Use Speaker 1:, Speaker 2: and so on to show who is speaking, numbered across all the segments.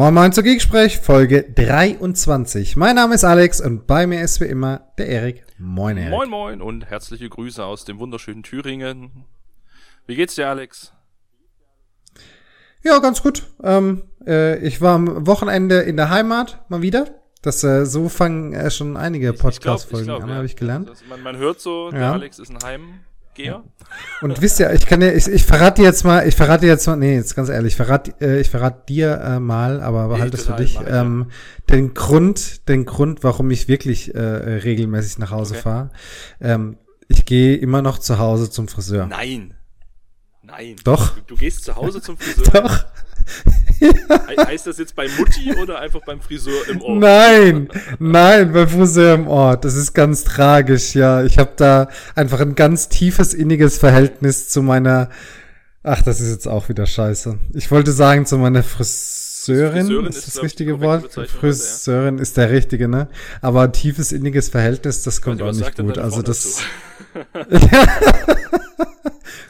Speaker 1: Moin Moin zu Geeksprech, Folge 23. Mein Name ist Alex und bei mir ist wie immer der Erik. Moin Erik.
Speaker 2: Moin Moin und herzliche Grüße aus dem wunderschönen Thüringen. Wie geht's dir, Alex?
Speaker 1: Ja, ganz gut. Ähm, äh, ich war am Wochenende in der Heimat, mal wieder. Das, äh, so fangen äh, schon einige Podcast-Folgen an, ja. habe ich gelernt.
Speaker 2: Das, man, man, hört so, der Alex ist ein Heim. Ja.
Speaker 1: Und wisst ihr, ich kann ja, ich, ich verrate dir jetzt mal, ich verrate dir jetzt mal, nee, jetzt ganz ehrlich, ich verrate, äh, ich verrate dir äh, mal, aber behalte es für dich, mal, ähm, ja. den Grund, den Grund, warum ich wirklich äh, regelmäßig nach Hause okay. fahre. Ähm, ich gehe immer noch zu Hause zum Friseur.
Speaker 2: Nein. Nein.
Speaker 1: Doch.
Speaker 2: Du, du gehst zu Hause zum Friseur.
Speaker 1: Doch.
Speaker 2: He heißt das jetzt bei Mutti oder einfach beim Friseur im Ort?
Speaker 1: Nein, nein, beim Friseur im Ort. Das ist ganz tragisch, ja. Ich habe da einfach ein ganz tiefes, inniges Verhältnis zu meiner. Ach, das ist jetzt auch wieder scheiße. Ich wollte sagen zu meiner Friseurin. Friseurin ist, ist das richtige Wort? Friseurin ist der richtige, ne? Aber tiefes, inniges Verhältnis, das kommt auch nicht gut. Also das.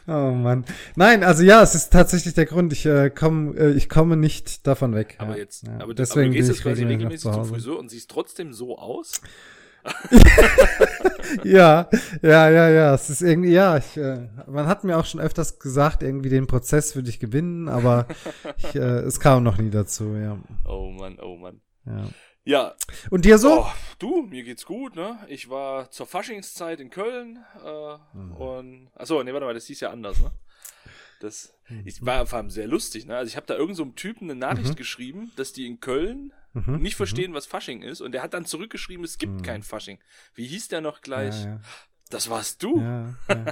Speaker 1: Oh Mann. Nein, also ja, es ist tatsächlich der Grund. Ich, äh, komm, äh, ich komme nicht davon weg.
Speaker 2: Aber ja. jetzt, ja. aber, Deswegen aber du gehst jetzt quasi regelmäßig zum Friseur und siehst trotzdem so aus?
Speaker 1: ja, ja, ja, ja. Es ist irgendwie, ja, ich, äh, man hat mir auch schon öfters gesagt, irgendwie den Prozess würde ich gewinnen, aber ich, äh, es kam noch nie dazu, ja.
Speaker 2: Oh Mann, oh Mann.
Speaker 1: Ja.
Speaker 2: Ja.
Speaker 1: Und dir so?
Speaker 2: Oh, du, mir geht's gut, ne? Ich war zur Faschingszeit in Köln äh, mhm. und achso, nee, warte mal, das hieß ja anders, ne? Das mhm. ich war vor allem sehr lustig, ne? Also ich habe da irgendeinem so Typen eine Nachricht mhm. geschrieben, dass die in Köln mhm. nicht verstehen, mhm. was Fasching ist und der hat dann zurückgeschrieben, es gibt mhm. kein Fasching. Wie hieß der noch gleich? Ja, ja. Das warst du. Ja, ja.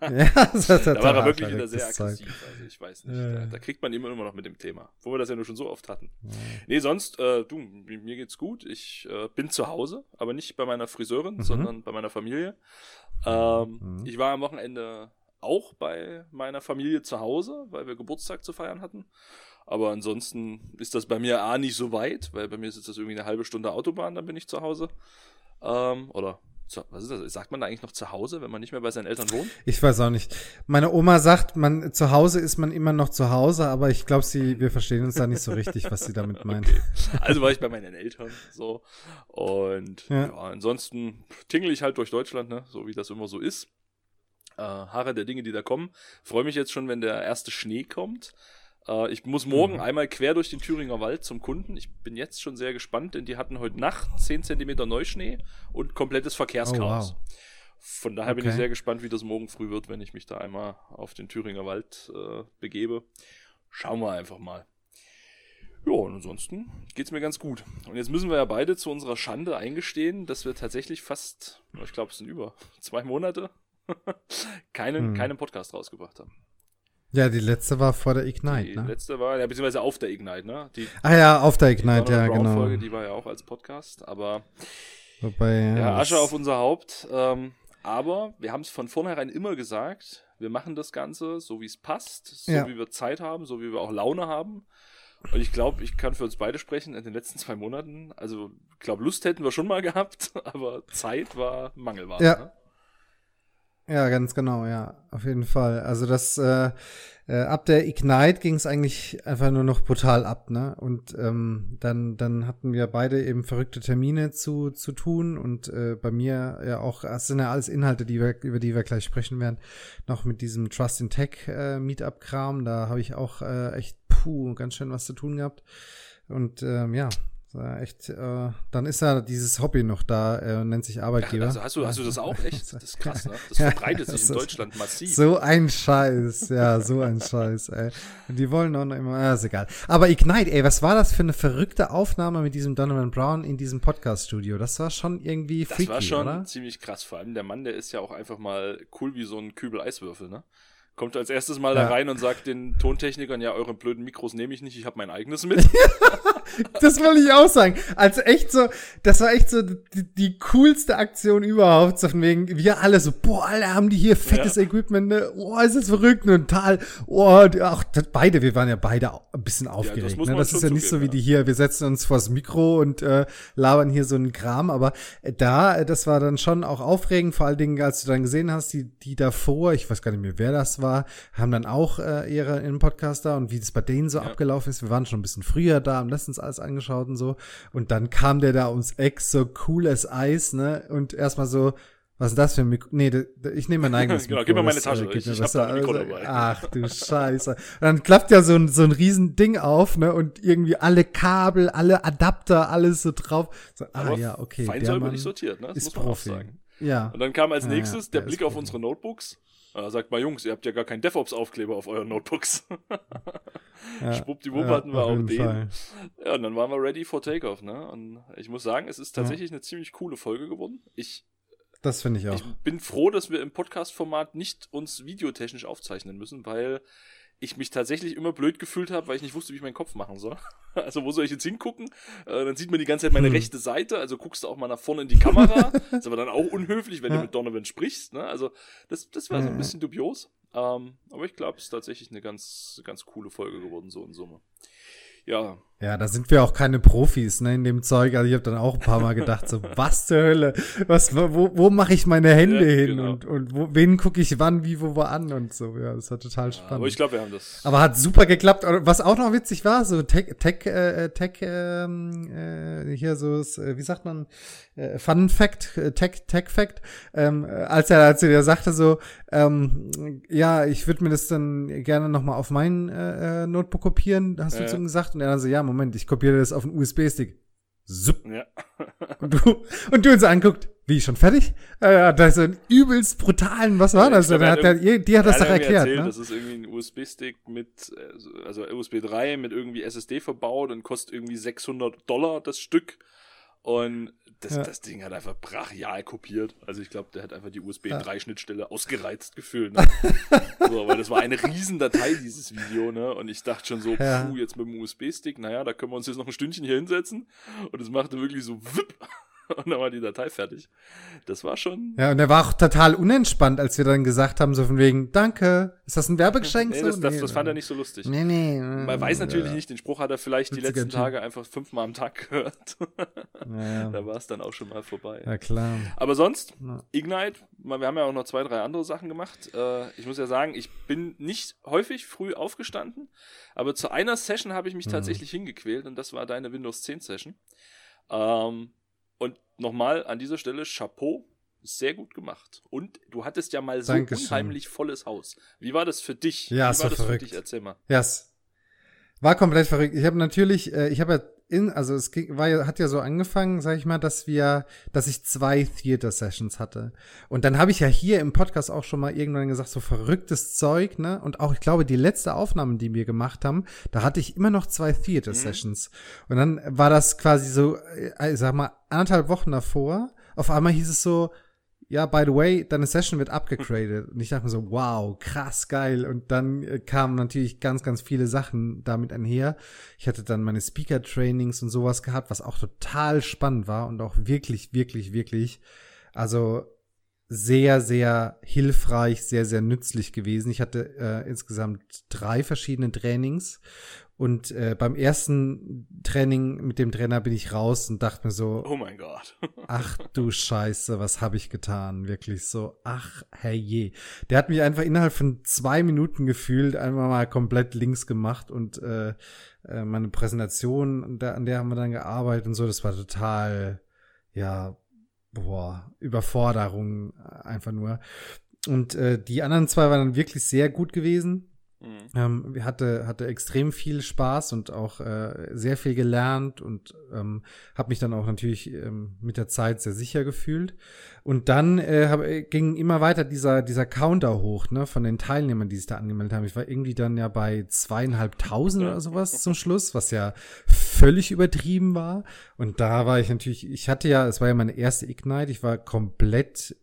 Speaker 2: ja das da war er wirklich wieder sehr aggressiv. Also ich weiß nicht. Ja. Da, da, kriegt man immer immer noch mit dem Thema. Wo wir das ja nur schon so oft hatten. Ja. Nee, sonst, äh, du, mir geht's gut. Ich äh, bin zu Hause, aber nicht bei meiner Friseurin, mhm. sondern bei meiner Familie. Ähm, mhm. Ich war am Wochenende auch bei meiner Familie zu Hause, weil wir Geburtstag zu feiern hatten. Aber ansonsten ist das bei mir A nicht so weit, weil bei mir ist das irgendwie eine halbe Stunde Autobahn, dann bin ich zu Hause. Ähm, oder was ist das? Sagt man da eigentlich noch zu Hause, wenn man nicht mehr bei seinen Eltern wohnt?
Speaker 1: Ich weiß auch nicht. Meine Oma sagt, man zu Hause ist man immer noch zu Hause, aber ich glaube, sie, wir verstehen uns da nicht so richtig, was sie damit meint. Okay.
Speaker 2: Also war ich bei meinen Eltern so und ja. ja ansonsten tingle ich halt durch Deutschland, ne, so wie das immer so ist. Äh, Haare der Dinge, die da kommen. Freue mich jetzt schon, wenn der erste Schnee kommt. Äh, ich muss morgen mhm. einmal quer durch den Thüringer Wald zum Kunden. Ich bin jetzt schon sehr gespannt, denn die hatten heute Nacht 10 cm Neuschnee und komplettes Verkehrschaos. Oh, wow. Von daher okay. bin ich sehr gespannt, wie das morgen früh wird, wenn ich mich da einmal auf den Thüringer Wald äh, begebe. Schauen wir einfach mal. Ja, und ansonsten geht's mir ganz gut. Und jetzt müssen wir ja beide zu unserer Schande eingestehen, dass wir tatsächlich fast, ich glaube, es sind über zwei Monate, keinen, hm. keinen Podcast rausgebracht haben.
Speaker 1: Ja, die letzte war vor der Ignite,
Speaker 2: die
Speaker 1: ne?
Speaker 2: Die letzte war, ja, beziehungsweise auf der Ignite, ne? Die,
Speaker 1: ah ja, auf der Ignite, ja, genau.
Speaker 2: Folge, die war ja auch als Podcast, aber
Speaker 1: Wobei, ja,
Speaker 2: ja Asche auf unser Haupt. Ähm, aber wir haben es von vornherein immer gesagt, wir machen das Ganze so, wie es passt, so ja. wie wir Zeit haben, so wie wir auch Laune haben. Und ich glaube, ich kann für uns beide sprechen, in den letzten zwei Monaten, also ich glaube, Lust hätten wir schon mal gehabt, aber Zeit war Mangelware.
Speaker 1: Ja.
Speaker 2: Ne?
Speaker 1: Ja, ganz genau, ja, auf jeden Fall. Also das äh, äh, ab der Ignite ging es eigentlich einfach nur noch brutal ab, ne? Und ähm, dann dann hatten wir beide eben verrückte Termine zu zu tun und äh, bei mir ja auch, das sind ja alles Inhalte, die wir über die wir gleich sprechen werden, noch mit diesem Trust in Tech äh, Meetup-Kram. Da habe ich auch äh, echt puh ganz schön was zu tun gehabt. Und ähm, ja, echt, äh, dann ist ja dieses Hobby noch da, äh, nennt sich Arbeitgeber.
Speaker 2: also hast du, hast du das auch echt? Das ist krass, ne? Das verbreitet sich in Deutschland massiv.
Speaker 1: So ein Scheiß, ja, so ein Scheiß, ey. Und die wollen auch noch immer, ja, ist egal. Aber Ignite, ey, was war das für eine verrückte Aufnahme mit diesem Donovan Brown in diesem Podcast-Studio? Das war schon irgendwie freaky, Das war schon oder?
Speaker 2: ziemlich krass. Vor allem der Mann, der ist ja auch einfach mal cool wie so ein Kübel Eiswürfel, ne? Kommt als erstes mal ja. da rein und sagt den Tontechnikern, ja, eure blöden Mikros nehme ich nicht, ich habe mein eigenes mit.
Speaker 1: das wollte ich auch sagen. Also echt so, das war echt so die, die coolste Aktion überhaupt. So von wegen, wir alle so, boah, alle haben die hier fettes ja. Equipment, ne? Oh, ist das verrückt und total, oh, auch beide, wir waren ja beide ein bisschen aufgeregt. Ja, das, ne? das ist ja nicht so wie die hier, wir setzen uns vors Mikro und äh, labern hier so einen Kram, aber äh, da, das war dann schon auch aufregend, vor allen Dingen, als du dann gesehen hast, die, die davor, ich weiß gar nicht mehr, wer das war, war, haben dann auch äh, ihre im Podcast da und wie das bei denen so ja. abgelaufen ist. Wir waren schon ein bisschen früher da, haben letztens alles angeschaut und so. Und dann kam der da ums Eck, so cool as Eis, ne? Und erstmal so, was ist das für ein Mikro? Nee, ich nehme mein eigenes
Speaker 2: Mikro. genau, gib mir meine Tasche. Äh, ich, ich hab da ein Mikro
Speaker 1: also, dabei. Ach du Scheiße. Und dann klappt ja so ein, so ein riesen Ding auf, ne? Und irgendwie alle Kabel, alle Adapter, alles so drauf. So, ah Aber ja, okay.
Speaker 2: Fein säuberlich nicht sortiert, ne? Das
Speaker 1: ist muss man Profi. auch sagen. Ja.
Speaker 2: Und dann kam als nächstes ja, ja, der Blick auf unsere Notebooks. Da sagt mal, Jungs, ihr habt ja gar keinen DevOps-Aufkleber auf euren Notebooks. ja, Schwuppdiwupp hatten wir auch den. Fall. Ja, und dann waren wir ready for Takeoff, ne? Und ich muss sagen, es ist tatsächlich eine ziemlich coole Folge geworden. Ich
Speaker 1: das finde ich auch.
Speaker 2: Ich bin froh, dass wir im Podcast-Format nicht uns videotechnisch aufzeichnen müssen, weil ich mich tatsächlich immer blöd gefühlt habe, weil ich nicht wusste, wie ich meinen Kopf machen soll. Also wo soll ich jetzt hingucken? Äh, dann sieht man die ganze Zeit meine hm. rechte Seite, also guckst du auch mal nach vorne in die Kamera. ist aber dann auch unhöflich, wenn ja. du mit Donovan sprichst. Ne? Also das, das war so ein bisschen dubios. Ähm, aber ich glaube, es ist tatsächlich eine ganz, ganz coole Folge geworden, so in Summe. Ja,
Speaker 1: ja, da sind wir auch keine Profis, ne, in dem Zeug. Also ich habe dann auch ein paar Mal gedacht, so, was zur Hölle? Was, wo, wo mache ich meine Hände ja, hin? Genau. Und, und wo, wen gucke ich wann, wie, wo, wo an und so. Ja, das war total spannend. Ja,
Speaker 2: aber ich glaube, wir haben das.
Speaker 1: Aber hat super geklappt. Was auch noch witzig war, so Tech, Tech, äh, Tech, ähm, äh, hier so, äh, wie sagt man, äh, Fun Fact, äh, Tech, Tech Fact, ähm, als er, als er sagte so, ähm, ja, ich würde mir das dann gerne nochmal auf mein äh, äh, Notebook kopieren, hast du zu ihm gesagt. Und er dann so, ja, Moment, ich kopiere das auf einen USB-Stick. Zup. Ja. und du, und du uns anguckt, wie, schon fertig? Äh, da ist ein übelst brutalen, was war das? Glaub, hat der, die hat das doch erklärt. Erzählt,
Speaker 2: ne? Das ist irgendwie ein USB-Stick mit, also USB 3 mit irgendwie SSD verbaut und kostet irgendwie 600 Dollar das Stück. Und das, ja. das Ding hat einfach brachial kopiert. Also ich glaube, der hat einfach die USB 3-Schnittstelle ausgereizt gefühlt. Ne? so, weil das war eine Riesendatei, dieses Video, ne? Und ich dachte schon so, ja. puh, jetzt mit dem USB-Stick, naja, da können wir uns jetzt noch ein Stündchen hier hinsetzen. Und es machte wirklich so wipp. und dann war die Datei fertig. Das war schon.
Speaker 1: Ja, und er war auch total unentspannt, als wir dann gesagt haben, so von wegen, danke, ist das ein Werbegeschenk?
Speaker 2: nee, das, das, das fand er nicht so lustig. Nee, nee. Man weiß natürlich ja. nicht, den Spruch hat er vielleicht die letzten Tage einfach fünfmal am Tag gehört. Ja. da war es dann auch schon mal vorbei.
Speaker 1: Ja, klar.
Speaker 2: Aber sonst, Ignite, wir haben ja auch noch zwei, drei andere Sachen gemacht. Äh, ich muss ja sagen, ich bin nicht häufig früh aufgestanden, aber zu einer Session habe ich mich mhm. tatsächlich hingequält und das war deine Windows 10 Session. Ähm, nochmal an dieser Stelle Chapeau, sehr gut gemacht. Und du hattest ja mal so Dankeschön. unheimlich volles Haus. Wie war das für dich?
Speaker 1: Ja,
Speaker 2: Wie war das
Speaker 1: verrückt.
Speaker 2: für dich? Erzähl mal.
Speaker 1: Ja, yes. war komplett verrückt. Ich habe natürlich, äh, ich habe ja in, also es war ja, hat ja so angefangen, sag ich mal, dass wir, dass ich zwei Theater Sessions hatte. Und dann habe ich ja hier im Podcast auch schon mal irgendwann gesagt, so verrücktes Zeug, ne? Und auch, ich glaube, die letzte Aufnahme, die wir gemacht haben, da hatte ich immer noch zwei Theater mhm. Sessions. Mhm. Und dann war das quasi so, äh, ich sag mal, anderthalb Wochen davor. Auf einmal hieß es so, ja, by the way, deine Session wird abgegradet. Und ich dachte mir so, wow, krass, geil. Und dann äh, kamen natürlich ganz, ganz viele Sachen damit einher. Ich hatte dann meine Speaker-Trainings und sowas gehabt, was auch total spannend war und auch wirklich, wirklich, wirklich, also sehr, sehr hilfreich, sehr, sehr nützlich gewesen. Ich hatte äh, insgesamt drei verschiedene Trainings und äh, beim ersten Training mit dem Trainer bin ich raus und dachte mir so,
Speaker 2: oh mein Gott.
Speaker 1: ach du Scheiße, was habe ich getan? Wirklich so, ach herrje. Der hat mich einfach innerhalb von zwei Minuten gefühlt einmal mal komplett links gemacht und äh, äh, meine Präsentation, an der haben wir dann gearbeitet und so, das war total, ja, boah, Überforderung einfach nur. Und äh, die anderen zwei waren dann wirklich sehr gut gewesen. Mhm. Ähm, hatte, hatte extrem viel Spaß und auch äh, sehr viel gelernt und ähm, habe mich dann auch natürlich ähm, mit der Zeit sehr sicher gefühlt. Und dann äh, hab, äh, ging immer weiter dieser, dieser Counter hoch, ne, von den Teilnehmern, die sich da angemeldet haben. Ich war irgendwie dann ja bei zweieinhalbtausend oder sowas zum Schluss, was ja völlig übertrieben war. Und da war ich natürlich, ich hatte ja, es war ja meine erste Ignite, ich war komplett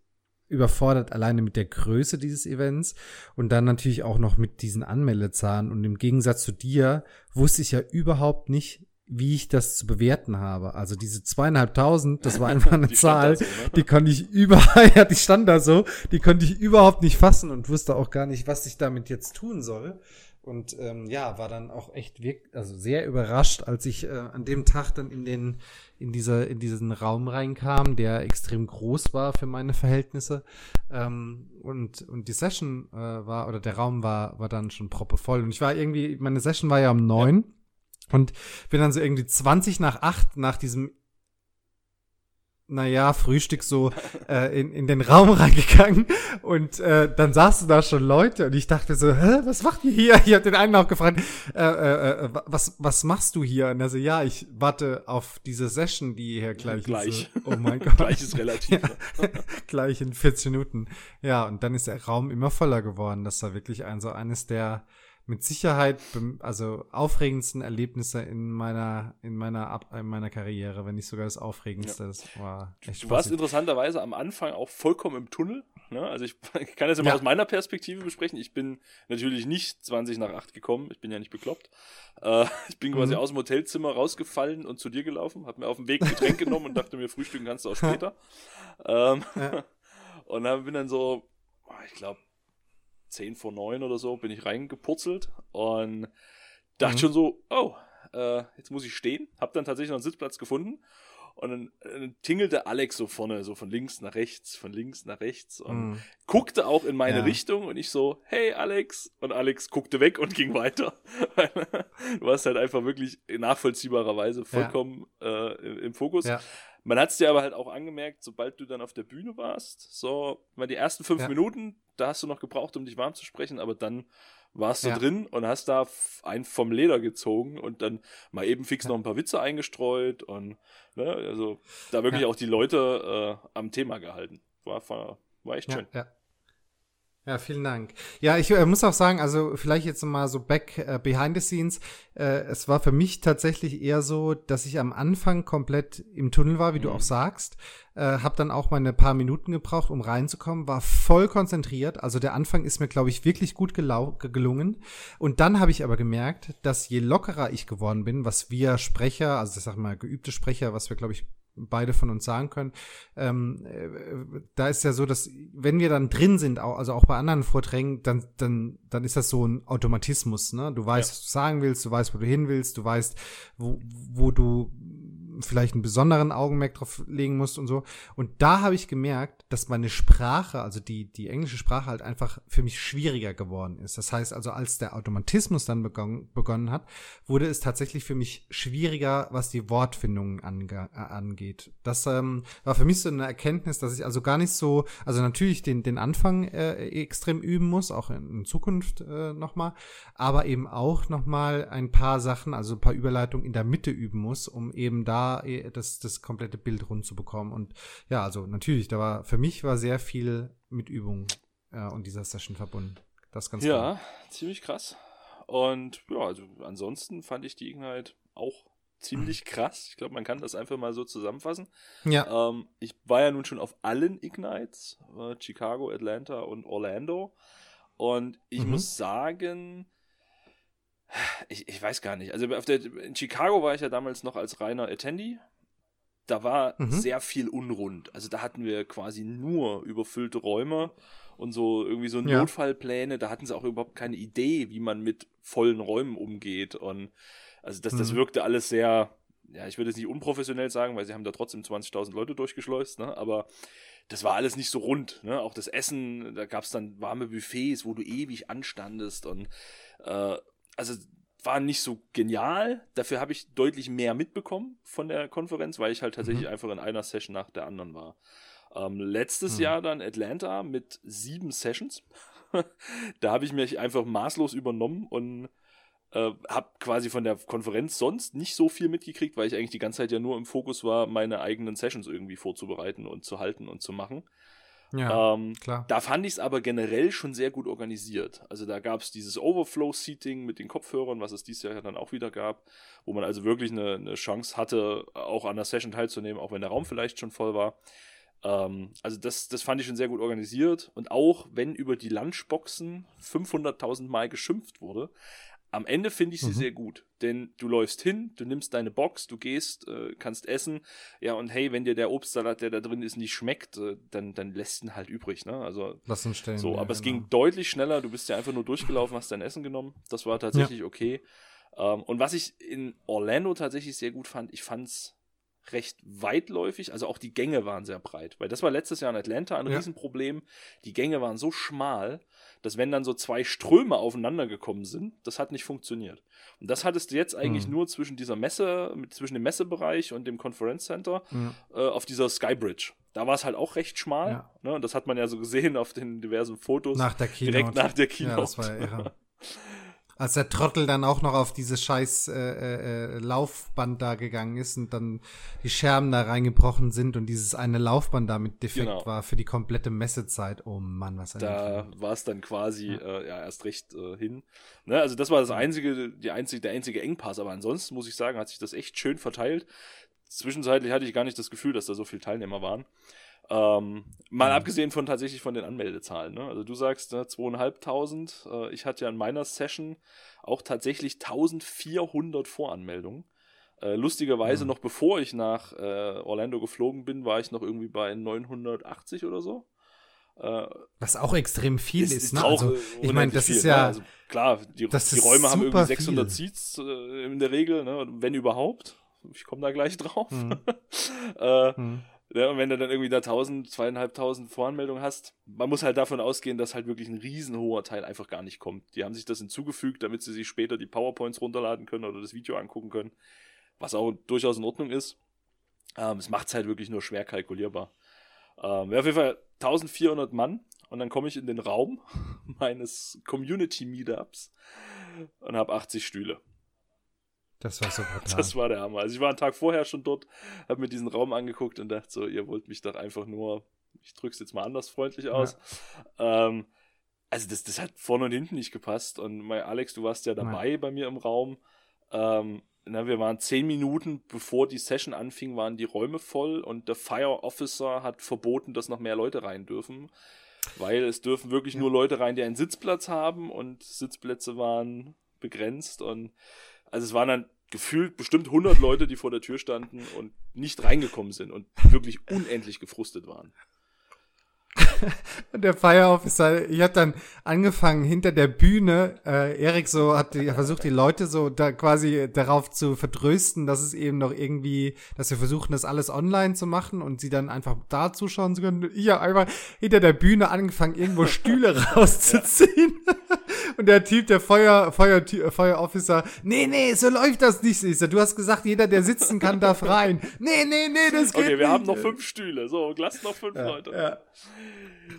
Speaker 1: überfordert alleine mit der Größe dieses Events und dann natürlich auch noch mit diesen Anmeldezahlen. Und im Gegensatz zu dir wusste ich ja überhaupt nicht, wie ich das zu bewerten habe. Also diese zweieinhalbtausend, das war einfach eine Zahl, so, ne? die konnte ich überall, ja, die stand da so, die konnte ich überhaupt nicht fassen und wusste auch gar nicht, was ich damit jetzt tun soll. Und ähm, ja, war dann auch echt wirklich, also sehr überrascht, als ich äh, an dem Tag dann in den, in dieser, in diesen Raum reinkam, der extrem groß war für meine Verhältnisse. Ähm, und, und die Session äh, war, oder der Raum war, war dann schon proppevoll. Und ich war irgendwie, meine Session war ja um neun. Ja. Und bin dann so irgendwie 20 nach acht nach diesem naja, Frühstück so äh, in, in den Raum reingegangen und äh, dann saßen da schon Leute und ich dachte so, hä, was macht ihr hier? Ich habe den einen auch gefragt, äh, äh, äh was, was machst du hier? Und er so, ja, ich warte auf diese Session, die hier gleich,
Speaker 2: gleich. ist.
Speaker 1: Oh mein Gott.
Speaker 2: gleich ist relativ.
Speaker 1: Ja, gleich in 40 Minuten. Ja, und dann ist der Raum immer voller geworden. Das war wirklich ein, so eines der mit Sicherheit also aufregendsten Erlebnisse in meiner in meiner in meiner Karriere, wenn nicht sogar das aufregendste. Ja. Das war
Speaker 2: echt Du warst interessanterweise am Anfang auch vollkommen im Tunnel. Ne? Also ich, ich kann das immer ja. aus meiner Perspektive besprechen. Ich bin natürlich nicht 20 nach 8 gekommen. Ich bin ja nicht bekloppt. Äh, ich bin quasi mhm. aus dem Hotelzimmer rausgefallen und zu dir gelaufen, habe mir auf dem Weg ein Getränk genommen und dachte mir, frühstücken kannst du auch später. ähm, ja. Und dann bin dann so, ich glaube 10 vor 9 oder so bin ich reingepurzelt und dachte mhm. schon so, oh, äh, jetzt muss ich stehen. Hab dann tatsächlich noch einen Sitzplatz gefunden und dann, dann tingelte Alex so vorne, so von links nach rechts, von links nach rechts und mhm. guckte auch in meine ja. Richtung und ich so, hey Alex. Und Alex guckte weg und ging weiter. du warst halt einfach wirklich nachvollziehbarerweise vollkommen ja. äh, im, im, Fokus. Ja. Man hat es dir aber halt auch angemerkt, sobald du dann auf der Bühne warst, so, mal die ersten fünf Minuten, da hast du noch gebraucht, um dich warm zu sprechen, aber dann warst du ja. drin und hast da einen vom Leder gezogen und dann mal eben fix ja. noch ein paar Witze eingestreut und ne, also da wirklich ja. auch die Leute äh, am Thema gehalten. War, war, war echt schön.
Speaker 1: Ja. Ja, vielen Dank. Ja, ich äh, muss auch sagen, also vielleicht jetzt mal so back äh, behind the scenes. Äh, es war für mich tatsächlich eher so, dass ich am Anfang komplett im Tunnel war, wie mhm. du auch sagst. Äh, hab dann auch meine paar Minuten gebraucht, um reinzukommen, war voll konzentriert. Also der Anfang ist mir, glaube ich, wirklich gut gelungen. Und dann habe ich aber gemerkt, dass je lockerer ich geworden bin, was wir Sprecher, also ich sag mal geübte Sprecher, was wir, glaube ich, beide von uns sagen können. Ähm, äh, da ist ja so, dass wenn wir dann drin sind, auch, also auch bei anderen Vorträgen, dann, dann, dann ist das so ein Automatismus. Ne? Du weißt, ja. was du sagen willst, du weißt, wo du hin willst, du weißt, wo, wo du vielleicht einen besonderen Augenmerk drauf legen musst und so. Und da habe ich gemerkt, dass meine Sprache, also die, die englische Sprache halt einfach für mich schwieriger geworden ist. Das heißt also, als der Automatismus dann begonnen, begonnen hat, wurde es tatsächlich für mich schwieriger, was die Wortfindung ange, äh, angeht. Das ähm, war für mich so eine Erkenntnis, dass ich also gar nicht so, also natürlich den, den Anfang äh, extrem üben muss, auch in, in Zukunft äh, nochmal, aber eben auch nochmal ein paar Sachen, also ein paar Überleitungen in der Mitte üben muss, um eben da Eh, das, das komplette Bild rund zu bekommen. Und ja, also natürlich, da war für mich war sehr viel mit Übung äh, und dieser Session verbunden. Das ganz
Speaker 2: Ja, cool. ziemlich krass. Und ja, also ansonsten fand ich die Ignite auch ziemlich krass. Ich glaube, man kann das einfach mal so zusammenfassen. Ja. Ähm, ich war ja nun schon auf allen Ignites, äh, Chicago, Atlanta und Orlando. Und ich mhm. muss sagen, ich, ich weiß gar nicht. Also auf der, in Chicago war ich ja damals noch als reiner Attendee. Da war mhm. sehr viel unrund. Also da hatten wir quasi nur überfüllte Räume und so irgendwie so ja. Notfallpläne. Da hatten sie auch überhaupt keine Idee, wie man mit vollen Räumen umgeht. Und also das, das mhm. wirkte alles sehr, ja, ich würde jetzt nicht unprofessionell sagen, weil sie haben da trotzdem 20.000 Leute durchgeschleust, ne? aber das war alles nicht so rund. Ne? Auch das Essen, da gab es dann warme Buffets, wo du ewig anstandest und äh, also war nicht so genial. Dafür habe ich deutlich mehr mitbekommen von der Konferenz, weil ich halt tatsächlich mhm. einfach in einer Session nach der anderen war. Ähm, letztes mhm. Jahr dann Atlanta mit sieben Sessions. da habe ich mich einfach maßlos übernommen und äh, habe quasi von der Konferenz sonst nicht so viel mitgekriegt, weil ich eigentlich die ganze Zeit ja nur im Fokus war, meine eigenen Sessions irgendwie vorzubereiten und zu halten und zu machen. Ja, ähm, klar. Da fand ich es aber generell schon sehr gut organisiert. Also da gab es dieses Overflow-Seating mit den Kopfhörern, was es dieses Jahr dann auch wieder gab, wo man also wirklich eine, eine Chance hatte, auch an der Session teilzunehmen, auch wenn der Raum vielleicht schon voll war. Ähm, also das, das fand ich schon sehr gut organisiert. Und auch wenn über die Lunchboxen 500.000 Mal geschimpft wurde, Am Ende finde ich sie mhm. sehr gut, denn du läufst hin, du nimmst deine Box, du gehst, äh, kannst essen, ja und hey, wenn dir der Obstsalat, der da drin ist, nicht schmeckt, äh, dann dann lässt ihn halt übrig, ne? Also
Speaker 1: Lass ihn stehen.
Speaker 2: So, ja, aber genau. es ging deutlich schneller. Du bist ja einfach nur durchgelaufen, hast dein Essen genommen. Das war tatsächlich ja. okay. Ähm, und was ich in Orlando tatsächlich sehr gut fand, ich fand's recht weitläufig, also auch die Gänge waren sehr breit, weil das war letztes Jahr in Atlanta ein ja. Riesenproblem. Die Gänge waren so schmal, dass wenn dann so zwei Ströme aufeinander gekommen sind, das hat nicht funktioniert. Und das hattest du jetzt eigentlich mhm. nur zwischen dieser Messe, zwischen dem Messebereich und dem Conference Center mhm. äh, auf dieser Skybridge. Da war es halt auch recht schmal. Ja. Ne? Und das hat man ja so gesehen auf den diversen Fotos.
Speaker 1: Nach der Keynote.
Speaker 2: Direkt nach der Keynote. Ja,
Speaker 1: das war irre. Als der Trottel dann auch noch auf dieses scheiß äh, äh, Laufband da gegangen ist und dann die Scherben da reingebrochen sind und dieses eine Laufband da mit defekt genau. war für die komplette Messezeit. Oh Mann, was
Speaker 2: ein Da war es dann quasi ja. Äh, ja erst recht äh, hin. Ne? Also das war das einzige, die einzige, der einzige Engpass. Aber ansonsten muss ich sagen, hat sich das echt schön verteilt. Zwischenzeitlich hatte ich gar nicht das Gefühl, dass da so viele Teilnehmer waren. Ähm, mal mhm. abgesehen von tatsächlich von den Anmeldezahlen. Ne? Also du sagst ne, 2.500. Äh, ich hatte ja in meiner Session auch tatsächlich 1400 Voranmeldungen. Äh, lustigerweise mhm. noch bevor ich nach äh, Orlando geflogen bin, war ich noch irgendwie bei 980 oder so.
Speaker 1: Äh, Was auch extrem viel ist. ist ne? also, ich meine, das
Speaker 2: viel,
Speaker 1: ist ja. Ne?
Speaker 2: Also, klar, die, die Räume haben irgendwie 600 viel. Seats äh, in der Regel, ne? wenn überhaupt. Ich komme da gleich drauf. Mhm. äh, mhm. Ja, und wenn du dann irgendwie da 1000, zweieinhalbtausend Voranmeldungen hast, man muss halt davon ausgehen, dass halt wirklich ein riesen hoher Teil einfach gar nicht kommt. Die haben sich das hinzugefügt, damit sie sich später die PowerPoints runterladen können oder das Video angucken können, was auch durchaus in Ordnung ist. Ähm, es macht es halt wirklich nur schwer kalkulierbar. Ähm, ja, auf jeden Fall 1400 Mann und dann komme ich in den Raum meines Community Meetups und habe 80 Stühle.
Speaker 1: Das war so brutal.
Speaker 2: Das war der Hammer. Also ich war einen Tag vorher schon dort, habe mir diesen Raum angeguckt und dachte so, ihr wollt mich doch einfach nur, ich drück's jetzt mal anders freundlich aus. Ja. Ähm, also das, das hat vorne und hinten nicht gepasst. Und mein Alex, du warst ja dabei Nein. bei mir im Raum. Ähm, na, wir waren zehn Minuten, bevor die Session anfing, waren die Räume voll und der Fire Officer hat verboten, dass noch mehr Leute rein dürfen. Weil es dürfen wirklich ja. nur Leute rein, die einen Sitzplatz haben und Sitzplätze waren begrenzt und also es waren dann gefühlt bestimmt 100 Leute, die vor der Tür standen und nicht reingekommen sind und wirklich unendlich gefrustet waren.
Speaker 1: Und der Fire Officer, ich habe dann angefangen hinter der Bühne, äh, Erik so hat die, versucht die Leute so da quasi darauf zu vertrösten, dass es eben noch irgendwie, dass wir versuchen, das alles online zu machen und sie dann einfach da zuschauen zu können. Ich habe einfach hinter der Bühne angefangen, irgendwo Stühle rauszuziehen. Und der Typ, der Feuer, Feuer, Feuer Officer, nee, nee, so läuft das nicht. Ich du hast gesagt, jeder, der sitzen kann, darf rein. Nee, nee, nee, das geht
Speaker 2: Okay, wir
Speaker 1: nicht.
Speaker 2: haben noch fünf Stühle. So, lass noch fünf
Speaker 1: ja,
Speaker 2: Leute.
Speaker 1: Ja.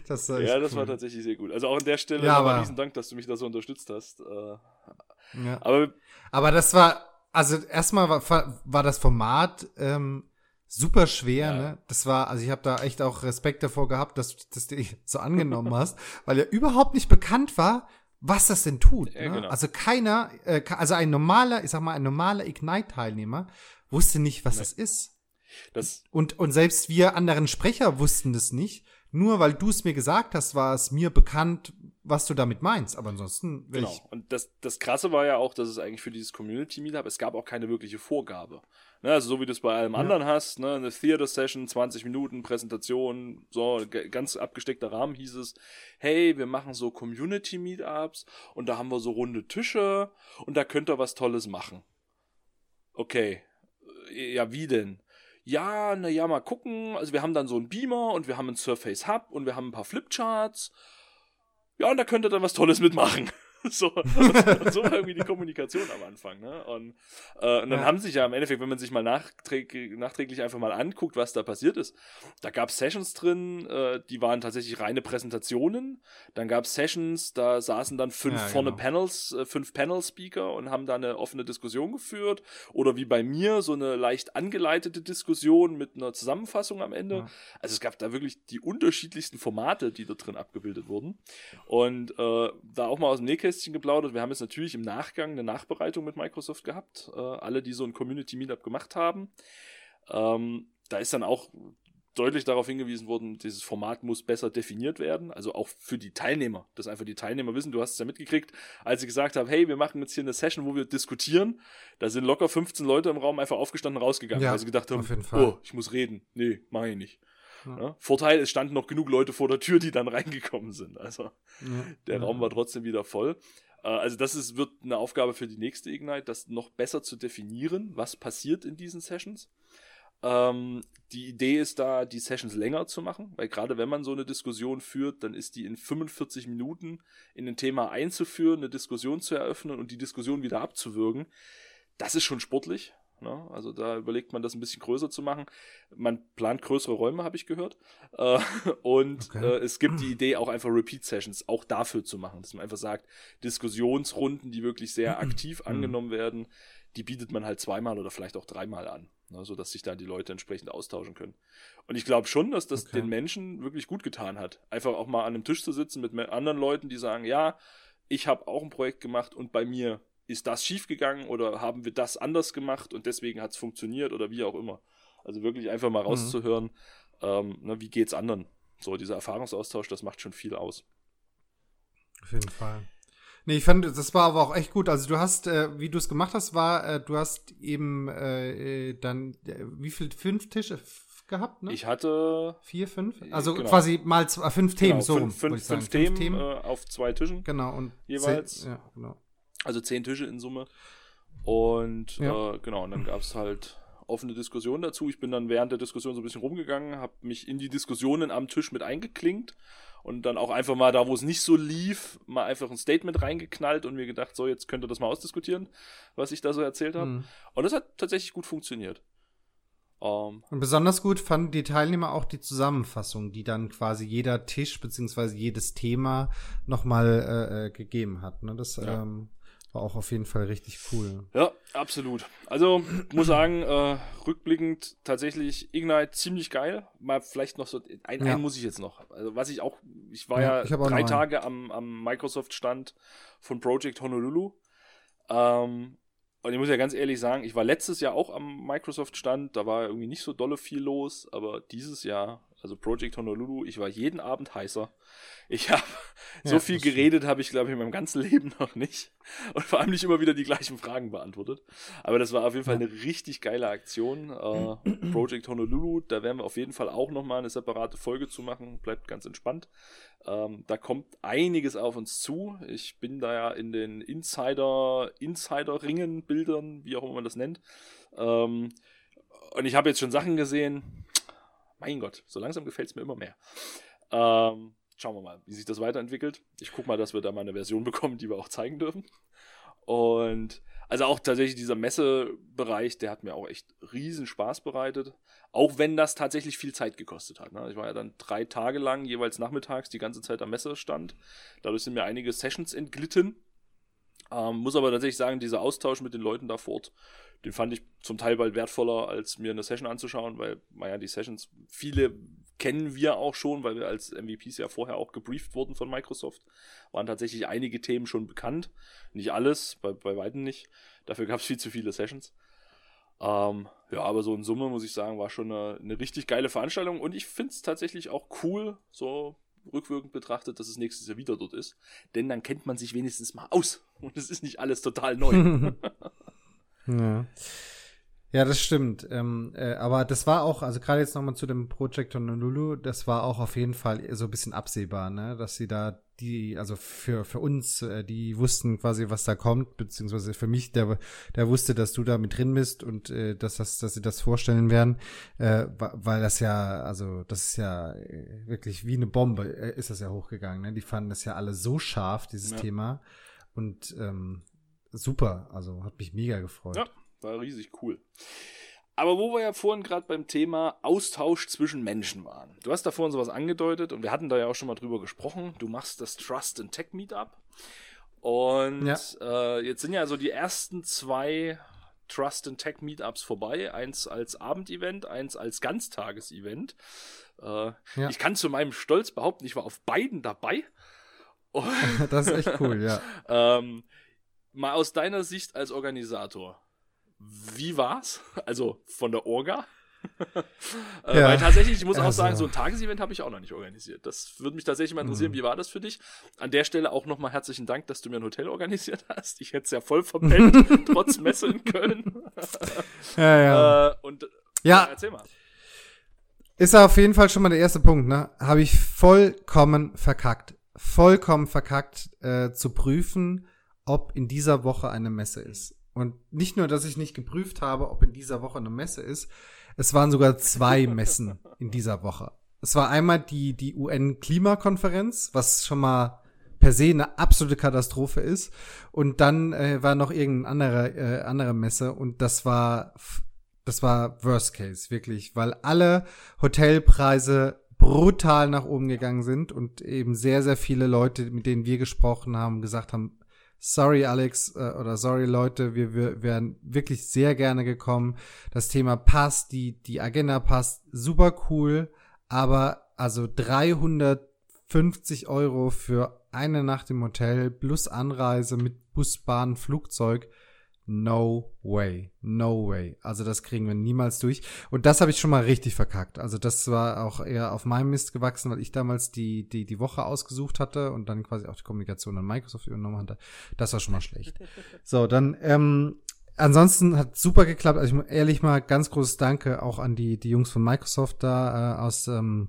Speaker 2: Das ja, das cool. war tatsächlich sehr gut. Also auch an der Stelle ja, aber, riesen Dank, dass du mich da so unterstützt hast. Äh,
Speaker 1: ja. aber, aber das war, also erstmal war, war das Format ähm, super schwer, ja. ne? Das war, also ich habe da echt auch Respekt davor gehabt, dass, dass du dich so angenommen hast, weil ja überhaupt nicht bekannt war, was das denn tut. Ja, ne? genau. Also keiner, äh, also ein normaler, ich sag mal, ein normaler Ignite-Teilnehmer wusste nicht, was nee. das ist. Das und, und selbst wir anderen Sprecher wussten das nicht. Nur weil du es mir gesagt hast, war es mir bekannt, was du damit meinst. Aber ansonsten.
Speaker 2: Genau. Und das, das Krasse war ja auch, dass es eigentlich für dieses Community Meetup, es gab auch keine wirkliche Vorgabe. Ne, also so wie du es bei allem ja. anderen hast, ne, eine Theater Session, 20 Minuten, Präsentation, so ganz abgesteckter Rahmen hieß es, hey, wir machen so Community Meetups und da haben wir so runde Tische und da könnt ihr was Tolles machen. Okay. Ja, wie denn? ja, naja, mal gucken. Also wir haben dann so einen Beamer und wir haben einen Surface Hub und wir haben ein paar Flipcharts. Ja, und da könnt ihr dann was Tolles mitmachen. so, so war irgendwie die Kommunikation am Anfang. Ne? Und, äh, und dann ja. haben sich ja im Endeffekt, wenn man sich mal nachträglich, nachträglich einfach mal anguckt, was da passiert ist, da gab es Sessions drin, äh, die waren tatsächlich reine Präsentationen. Dann gab es Sessions, da saßen dann fünf ja, vorne genau. Panels, äh, fünf Panel-Speaker und haben da eine offene Diskussion geführt. Oder wie bei mir, so eine leicht angeleitete Diskussion mit einer Zusammenfassung am Ende. Ja. Also es gab da wirklich die unterschiedlichsten Formate, die da drin abgebildet wurden. Und äh, da auch mal aus dem Nähkästchen Nähkästchen geplaudert. Wir haben jetzt natürlich im Nachgang eine Nachbereitung mit Microsoft gehabt. Äh, alle, die so ein Community Meetup gemacht haben. Ähm, da ist dann auch deutlich darauf hingewiesen worden, dieses Format muss besser definiert werden, also auch für die Teilnehmer, dass einfach die Teilnehmer wissen, du hast es ja mitgekriegt, als ich gesagt habe, hey, wir machen jetzt hier eine Session, wo wir diskutieren, da sind locker 15 Leute im Raum einfach aufgestanden rausgegangen, ja, weil sie gedacht haben, oh, ich muss reden. Nee, mach ich nicht. Ja. Ja? Vorteil, es standen noch genug Leute vor der Tür, die dann reingekommen sind. Also der Raum war trotzdem wieder voll. Äh, also das ist, wird eine Aufgabe für die nächste Ignite, das noch besser zu definieren, was passiert in diesen Sessions. Ähm, die Idee ist da, die Sessions länger zu machen, weil gerade wenn man so eine Diskussion führt, dann ist die in 45 Minuten in ein Thema einzuführen, eine Diskussion zu eröffnen und die Diskussion wieder abzuwürgen. Das ist schon sportlich. Ne? Also da überlegt man das ein bisschen größer zu machen. Man plant größere Räume, habe ich gehört. Äh, und okay. äh, es gibt die Idee, auch einfach Repeat-Sessions auch dafür zu machen. Dass man einfach sagt, Diskussionsrunden, die wirklich sehr aktiv angenommen werden, die bietet man halt zweimal oder vielleicht auch dreimal an ne, sodass sich da die Leute entsprechend austauschen können. Und ich glaube schon, dass das okay. den Menschen wirklich gut getan hat. Einfach auch mal an einem Tisch zu sitzen mit anderen Leuten, die sagen, ja, ich habe auch ein Projekt gemacht und bei mir ist das schiefgegangen oder haben wir das anders gemacht und deswegen hat es funktioniert oder wie auch immer. Also wirklich einfach mal mhm. rauszuhören, mhm. ähm, ne, wie geht's anderen. So, dieser Erfahrungsaustausch, das macht schon viel aus.
Speaker 1: Auf jeden Fall. Nee, ich fand, das war aber auch echt gut. Also du hast, äh, wie du es gemacht hast, war, äh, du hast eben äh, äh dann, äh, wie viel, fünf Tische gehabt, ne?
Speaker 2: Ich hatte
Speaker 1: vier, fünf? Also genau. quasi mal zwei, fünf Themen, genau,
Speaker 2: so fünf, fünf, fünf Themen, fünf Themen äh, auf zwei Tischen.
Speaker 1: Genau, und
Speaker 2: jeweils. Zehn, ja, genau. Also zehn Tische in Summe. Und ja. genau, und dann gab es halt offene Diskussionen dazu. Ich bin dann während der Diskussion so ein bisschen rumgegangen, habe mich in die Diskussionen am Tisch mit eingeklinkt und dann auch einfach mal da, wo es nicht so lief, mal einfach ein Statement reingeknallt und mir gedacht, so, jetzt könnt ihr das mal ausdiskutieren, was ich da so erzählt habe. Mhm. Und das hat tatsächlich gut funktioniert.
Speaker 1: Um, ähm, und besonders gut fanden die Teilnehmer auch die Zusammenfassung, die dann quasi jeder Tisch beziehungsweise jedes Thema nochmal äh, äh, gegeben hat. Ne? Das ja. ähm, war auch auf jeden Fall richtig cool.
Speaker 2: Ja, absolut. Also, muss sagen, äh, rückblickend tatsächlich Ignite ziemlich geil. Mal vielleicht noch so, ein, ja. einen muss ich jetzt noch. Also, was ich auch, ich war ja, ja ich drei Tage am, am Microsoft-Stand von Project Honolulu. Ähm, und ich muss ja ganz ehrlich sagen, ich war letztes Jahr auch am Microsoft-Stand, da war irgendwie nicht so dolle viel los, aber dieses Jahr also Project Honolulu, ich war jeden Abend heißer. Ich habe ja, so viel geredet, habe ich glaube ich in meinem ganzen Leben noch nicht und vor allem nicht immer wieder die gleichen Fragen beantwortet. Aber das war auf jeden Fall eine richtig geile Aktion. Äh, Project Honolulu, da werden wir auf jeden Fall auch noch mal eine separate Folge zu machen. Bleibt ganz entspannt. Ähm, da kommt einiges auf uns zu. Ich bin da ja in den Insider Insider Ringen Bildern, wie auch immer man das nennt. Ähm, und ich habe jetzt schon Sachen gesehen mein Gott, so langsam gefällt es mir immer mehr. Ähm, schauen wir mal, wie sich das weiterentwickelt. Ich gucke mal, dass wir da mal eine Version bekommen, die wir auch zeigen dürfen. Und also auch tatsächlich dieser Messebereich, der hat mir auch echt riesen Spaß bereitet. Auch wenn das tatsächlich viel Zeit gekostet hat. Ne? Ich war ja dann drei Tage lang, jeweils nachmittags, die ganze Zeit am Messestand. Dadurch sind mir einige Sessions entglitten. Ähm, muss aber tatsächlich sagen, dieser Austausch mit den Leuten da fort, den fand ich zum Teil bald wertvoller, als mir eine Session anzuschauen, weil, naja, die Sessions, viele kennen wir auch schon, weil wir als MVPs ja vorher auch gebrieft wurden von Microsoft. Waren tatsächlich einige Themen schon bekannt. Nicht alles, bei, bei weitem nicht. Dafür gab es viel zu viele Sessions. Ähm, ja, aber so in Summe muss ich sagen, war schon eine, eine richtig geile Veranstaltung und ich finde es tatsächlich auch cool, so rückwirkend betrachtet, dass es nächstes Jahr wieder dort ist. Denn dann kennt man sich wenigstens mal aus und es ist nicht alles total neu.
Speaker 1: Ja. Ja, das stimmt. Ähm, äh, aber das war auch, also gerade jetzt nochmal zu dem Project Honolulu, das war auch auf jeden Fall so ein bisschen absehbar, ne? Dass sie da die, also für, für uns, äh, die wussten quasi, was da kommt, beziehungsweise für mich, der, der wusste, dass du da mit drin bist und äh, dass, das, dass sie das vorstellen werden, äh, weil das ja, also das ist ja äh, wirklich wie eine Bombe, äh, ist das ja hochgegangen, ne? Die fanden das ja alle so scharf, dieses ja. Thema. Und ähm, super. Also hat mich mega gefreut.
Speaker 2: Ja, war riesig cool. Aber wo wir ja vorhin gerade beim Thema Austausch zwischen Menschen waren. Du hast da vorhin sowas angedeutet und wir hatten da ja auch schon mal drüber gesprochen. Du machst das Trust and Tech Meetup. Und ja. äh, jetzt sind ja so die ersten zwei Trust and Tech Meetups vorbei. Eins als Abendevent, eins als Ganztagesevent. Äh, ja. Ich kann zu meinem Stolz behaupten, ich war auf beiden dabei.
Speaker 1: das ist echt cool, ja.
Speaker 2: ähm, mal aus deiner Sicht als Organisator, wie war's? Also von der Orga? äh, ja. Weil tatsächlich, ich muss auch sagen, so ein Tagesevent habe ich auch noch nicht organisiert. Das würde mich tatsächlich mal interessieren, mhm. wie war das für dich? An der Stelle auch nochmal herzlichen Dank, dass du mir ein Hotel organisiert hast. Ich hätte es ja voll verpennt, trotz Messe in Köln.
Speaker 1: ja, ja.
Speaker 2: Äh, und
Speaker 1: ja. erzähl mal. Ist auf jeden Fall schon mal der erste Punkt, ne? Habe ich vollkommen verkackt. Vollkommen verkackt äh, zu prüfen, ob in dieser Woche eine Messe ist. Und nicht nur, dass ich nicht geprüft habe, ob in dieser Woche eine Messe ist, es waren sogar zwei Messen in dieser Woche. Es war einmal die, die UN-Klimakonferenz, was schon mal per se eine absolute Katastrophe ist. Und dann äh, war noch irgendeine andere, äh, andere Messe und das war, das war Worst Case, wirklich, weil alle Hotelpreise brutal nach oben gegangen sind und eben sehr, sehr viele Leute, mit denen wir gesprochen haben, gesagt haben, sorry Alex äh, oder sorry Leute, wir, wir wären wirklich sehr gerne gekommen. Das Thema passt, die, die Agenda passt, super cool, aber also 350 Euro für eine Nacht im Hotel plus Anreise mit Bus, Bahn, Flugzeug No way. No way. Also das kriegen wir niemals durch. Und das habe ich schon mal richtig verkackt. Also das war auch eher auf meinem Mist gewachsen, weil ich damals die, die, die Woche ausgesucht hatte und dann quasi auch die Kommunikation an Microsoft übernommen hatte. Das war schon mal schlecht. So, dann, ähm, ansonsten hat super geklappt. Also ich muss ehrlich mal ganz großes Danke auch an die, die Jungs von Microsoft da äh, aus ähm,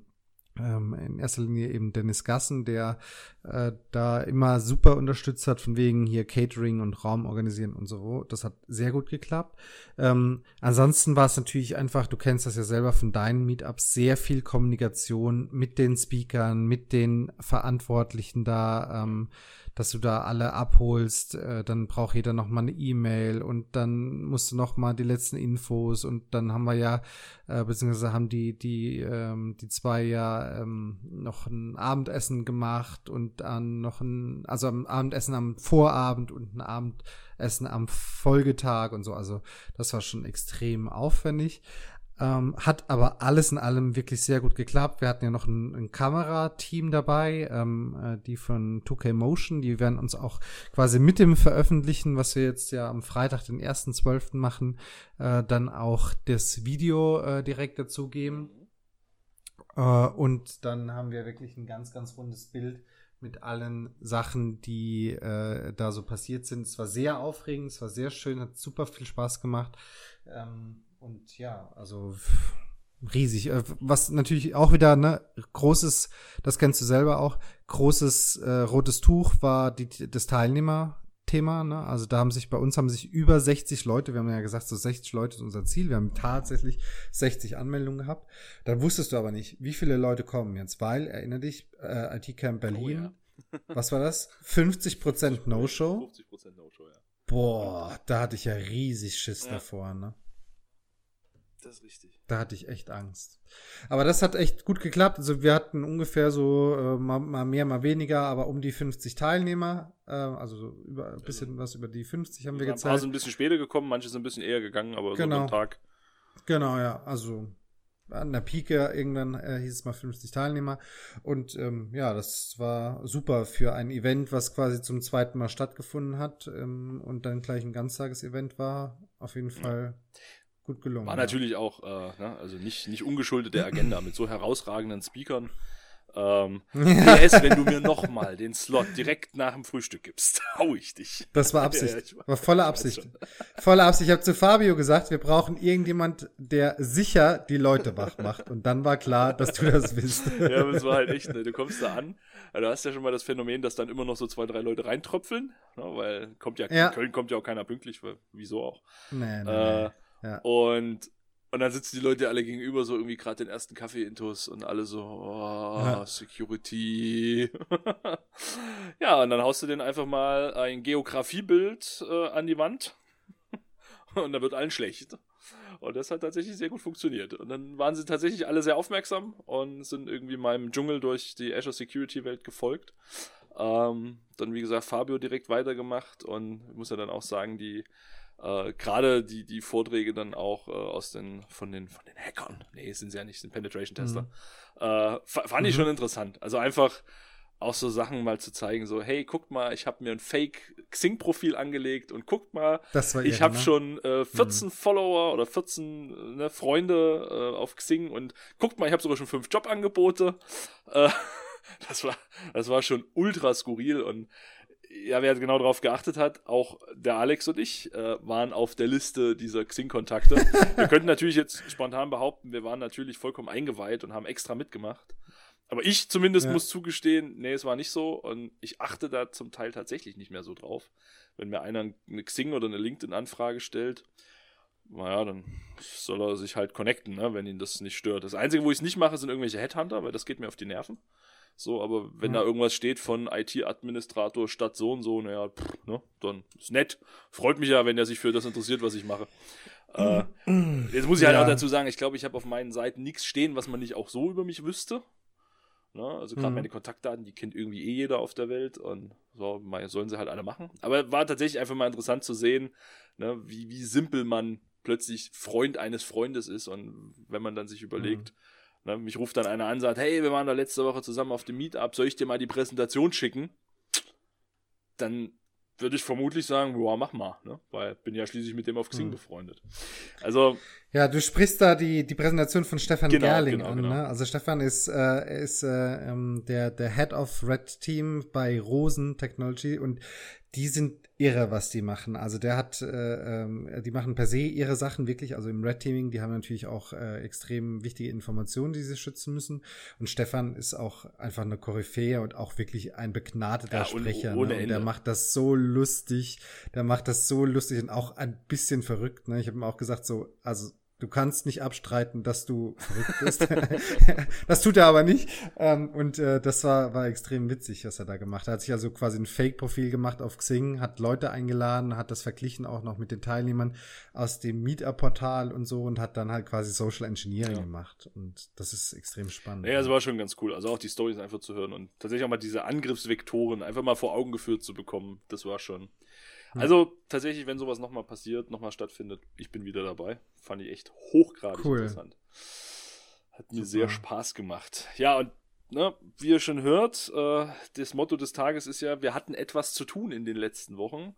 Speaker 1: ähm, in erster Linie eben Dennis Gassen, der äh, da immer super unterstützt hat, von wegen hier Catering und Raum organisieren und so. Das hat sehr gut geklappt. Ähm, ansonsten war es natürlich einfach, du kennst das ja selber von deinen Meetups, sehr viel Kommunikation mit den Speakern, mit den Verantwortlichen da. Ähm, dass du da alle abholst, äh, dann braucht jeder noch mal eine E-Mail und dann musst du noch mal die letzten Infos und dann haben wir ja, äh, beziehungsweise haben die, die, ähm, die zwei ja ähm, noch ein Abendessen gemacht und dann noch ein, also am Abendessen am Vorabend und ein Abendessen am Folgetag und so. Also das war schon extrem aufwendig. Ähm, hat aber alles in allem wirklich sehr gut geklappt. Wir hatten ja noch ein, ein Kamerateam dabei, ähm, äh, die von 2K Motion, die werden uns auch quasi mit dem Veröffentlichen, was wir jetzt ja am Freitag, den 1.12. machen, äh, dann auch das Video äh, direkt dazugeben. Äh, und dann haben wir wirklich ein ganz, ganz rundes Bild mit allen Sachen, die äh, da so passiert sind. Es war sehr aufregend, es war sehr schön, hat super viel Spaß gemacht. Ähm, und ja, also riesig. Äh, was natürlich auch wieder, ne, großes, das kennst du selber auch, großes äh, rotes Tuch war die, das Teilnehmerthema, ne? Also da haben sich bei uns haben sich über 60 Leute, wir haben ja gesagt, so 60 Leute ist unser Ziel. Wir haben tatsächlich 60 Anmeldungen gehabt. Dann wusstest du aber nicht, wie viele Leute kommen jetzt, weil, erinnere dich, äh, IT Camp Berlin. Oh, ja. was war das? 50% No-Show? 50% No-Show, ja. Boah, da hatte ich ja riesig Schiss ja. davor, ne?
Speaker 2: Das ist richtig.
Speaker 1: Da hatte ich echt Angst. Aber das hat echt gut geklappt. Also wir hatten ungefähr so äh, mal, mal, mehr, mal weniger, aber um die 50 Teilnehmer. Äh, also so über ein bisschen also, was über die 50 haben wir gezeigt. Ein paar
Speaker 2: sind ein bisschen später gekommen, manche sind ein bisschen eher gegangen, aber
Speaker 1: genau.
Speaker 2: so am Tag.
Speaker 1: Genau, ja. Also an der Pike irgendwann äh, hieß es mal 50 Teilnehmer. Und ähm, ja, das war super für ein Event, was quasi zum zweiten Mal stattgefunden hat ähm, und dann gleich ein Ganztagesevent war. Auf jeden Fall gut gelungen.
Speaker 2: War natürlich auch, äh, ne, also nicht, nicht ungeschuldet der Agenda mit so herausragenden Speakern. Ähm, PS, wenn du mir nochmal den Slot direkt nach dem Frühstück gibst, hau ich dich.
Speaker 1: Das war Absicht. Ja, war volle Absicht. Volle Absicht. Ich habe zu Fabio gesagt, wir brauchen irgendjemand, der sicher die Leute wach macht. Und dann war klar, dass du das bist.
Speaker 2: ja, aber es war halt echt, ne, du kommst da an, also du hast ja schon mal das Phänomen, dass dann immer noch so zwei, drei Leute reintröpfeln, ne, weil kommt ja, ja, in Köln kommt ja auch keiner pünktlich, weil, wieso auch.
Speaker 1: Nee, nee,
Speaker 2: äh, nee. Ja. Und, und dann sitzen die Leute alle gegenüber, so irgendwie gerade den ersten Kaffee-Intus und alle so, oh, ja. Security. ja, und dann haust du den einfach mal ein Geografiebild äh, an die Wand und dann wird allen schlecht. Und das hat tatsächlich sehr gut funktioniert. Und dann waren sie tatsächlich alle sehr aufmerksam und sind irgendwie meinem Dschungel durch die Azure Security Welt gefolgt. Ähm, dann, wie gesagt, Fabio direkt weitergemacht und ich muss ja dann auch sagen, die äh, gerade die, die Vorträge dann auch äh, aus den, von den, von den Hackern, nee, sind sie ja nicht, sind Penetration-Tester, mhm. äh, fand ich mhm. schon interessant. Also einfach, auch so Sachen mal zu zeigen, so, hey, guckt mal, ich habe mir ein Fake Xing-Profil angelegt und guckt mal, ich habe ne? schon äh, 14 mhm. Follower oder 14 ne, Freunde äh, auf Xing und guckt mal, ich habe sogar schon fünf Jobangebote. Äh, das war, das war schon ultra skurril und ja, wer genau darauf geachtet hat, auch der Alex und ich äh, waren auf der Liste dieser Xing-Kontakte. wir könnten natürlich jetzt spontan behaupten, wir waren natürlich vollkommen eingeweiht und haben extra mitgemacht. Aber ich zumindest ja. muss zugestehen, nee, es war nicht so und ich achte da zum Teil tatsächlich nicht mehr so drauf. Wenn mir einer eine Xing oder eine LinkedIn-Anfrage stellt, naja, dann soll er sich halt connecten, ne, wenn ihn das nicht stört. Das Einzige, wo ich es nicht mache, sind irgendwelche Headhunter, weil das geht mir auf die Nerven. So, aber wenn mhm. da irgendwas steht von IT-Administrator statt so und so, naja, pff, ne, dann ist nett. Freut mich ja, wenn er sich für das interessiert, was ich mache. Äh, jetzt muss ich halt ja. auch dazu sagen, ich glaube, ich habe auf meinen Seiten nichts stehen, was man nicht auch so über mich wüsste. Ne? Also gerade mhm. meine Kontaktdaten, die kennt irgendwie eh jeder auf der Welt und so sollen sie halt alle machen. Aber war tatsächlich einfach mal interessant zu sehen, ne, wie, wie simpel man plötzlich Freund eines Freundes ist und wenn man dann sich überlegt, mhm. Ne, mich ruft dann einer an und sagt, hey, wir waren da letzte Woche zusammen auf dem Meetup, soll ich dir mal die Präsentation schicken? Dann würde ich vermutlich sagen, ja, mach mal, ne? weil bin ja schließlich mit dem auf Xing mhm. befreundet. Also
Speaker 1: ja, du sprichst da die, die Präsentation von Stefan genau, Gerling genau, an. Genau. Ne? Also Stefan ist, äh, ist äh, ähm, der, der Head of Red Team bei Rosen Technology und die sind irre, was die machen. Also der hat, äh, äh, die machen per se ihre Sachen wirklich, also im Red Teaming, die haben natürlich auch äh, extrem wichtige Informationen, die sie schützen müssen. Und Stefan ist auch einfach eine Koryphäe und auch wirklich ein begnadeter ja, Sprecher. Und, ne? und der macht das so lustig, der macht das so lustig und auch ein bisschen verrückt. Ne? Ich habe ihm auch gesagt, so, also Du kannst nicht abstreiten, dass du verrückt bist. das tut er aber nicht. Ähm, und äh, das war, war extrem witzig, was er da gemacht hat. Er hat sich also quasi ein Fake-Profil gemacht auf Xing, hat Leute eingeladen, hat das verglichen auch noch mit den Teilnehmern aus dem Meetup-Portal und so und hat dann halt quasi Social Engineering ja. gemacht. Und das ist extrem spannend.
Speaker 2: Ja, das war schon ganz cool. Also auch die Stories einfach zu hören und tatsächlich auch mal diese Angriffsvektoren einfach mal vor Augen geführt zu bekommen. Das war schon, also tatsächlich, wenn sowas nochmal passiert, nochmal stattfindet, ich bin wieder dabei. Fand ich echt hochgradig cool. interessant. Hat mir Super. sehr Spaß gemacht. Ja, und ne, wie ihr schon hört, äh, das Motto des Tages ist ja, wir hatten etwas zu tun in den letzten Wochen.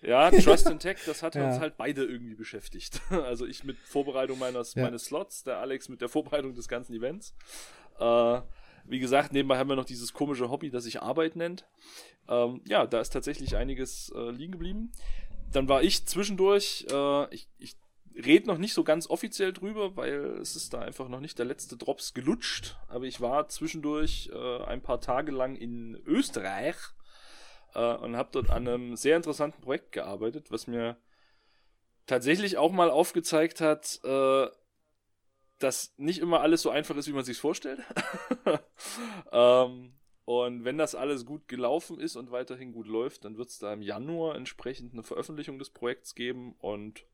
Speaker 2: Ja, Trust in Tech, das hat ja. uns halt beide irgendwie beschäftigt. Also ich mit Vorbereitung meines, ja. meines Slots, der Alex mit der Vorbereitung des ganzen Events. Äh, wie gesagt, nebenbei haben wir noch dieses komische Hobby, das sich Arbeit nennt. Ähm, ja, da ist tatsächlich einiges äh, liegen geblieben. Dann war ich zwischendurch, äh, ich, ich rede noch nicht so ganz offiziell drüber, weil es ist da einfach noch nicht der letzte Drops gelutscht. Aber ich war zwischendurch äh, ein paar Tage lang in Österreich äh, und habe dort an einem sehr interessanten Projekt gearbeitet, was mir tatsächlich auch mal aufgezeigt hat, äh, dass nicht immer alles so einfach ist, wie man sich vorstellt. ähm, und wenn das alles gut gelaufen ist und weiterhin gut läuft, dann wird es da im Januar entsprechend eine Veröffentlichung des Projekts geben und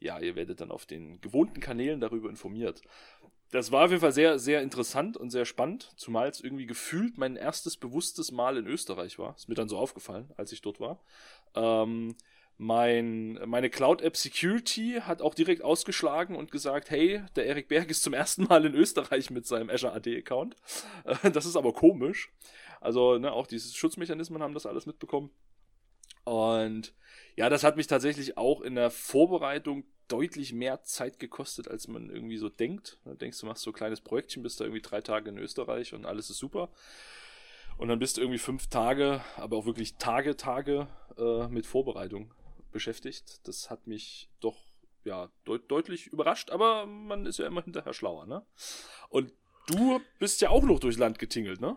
Speaker 2: ja, ihr werdet dann auf den gewohnten Kanälen darüber informiert. Das war auf jeden Fall sehr, sehr interessant und sehr spannend, zumal es irgendwie gefühlt mein erstes bewusstes Mal in Österreich war. Ist mir dann so aufgefallen, als ich dort war. Ähm, mein, meine Cloud-App Security hat auch direkt ausgeschlagen und gesagt, hey, der Erik Berg ist zum ersten Mal in Österreich mit seinem Azure AD-Account. Das ist aber komisch. Also, ne, auch diese Schutzmechanismen haben das alles mitbekommen. Und ja, das hat mich tatsächlich auch in der Vorbereitung deutlich mehr Zeit gekostet, als man irgendwie so denkt. Du denkst, du machst so ein kleines Projektchen, bist da irgendwie drei Tage in Österreich und alles ist super. Und dann bist du irgendwie fünf Tage, aber auch wirklich Tage, Tage äh, mit Vorbereitung beschäftigt. Das hat mich doch ja deut deutlich überrascht, aber man ist ja immer hinterher schlauer, ne? Und du bist ja auch noch durchs Land getingelt, ne?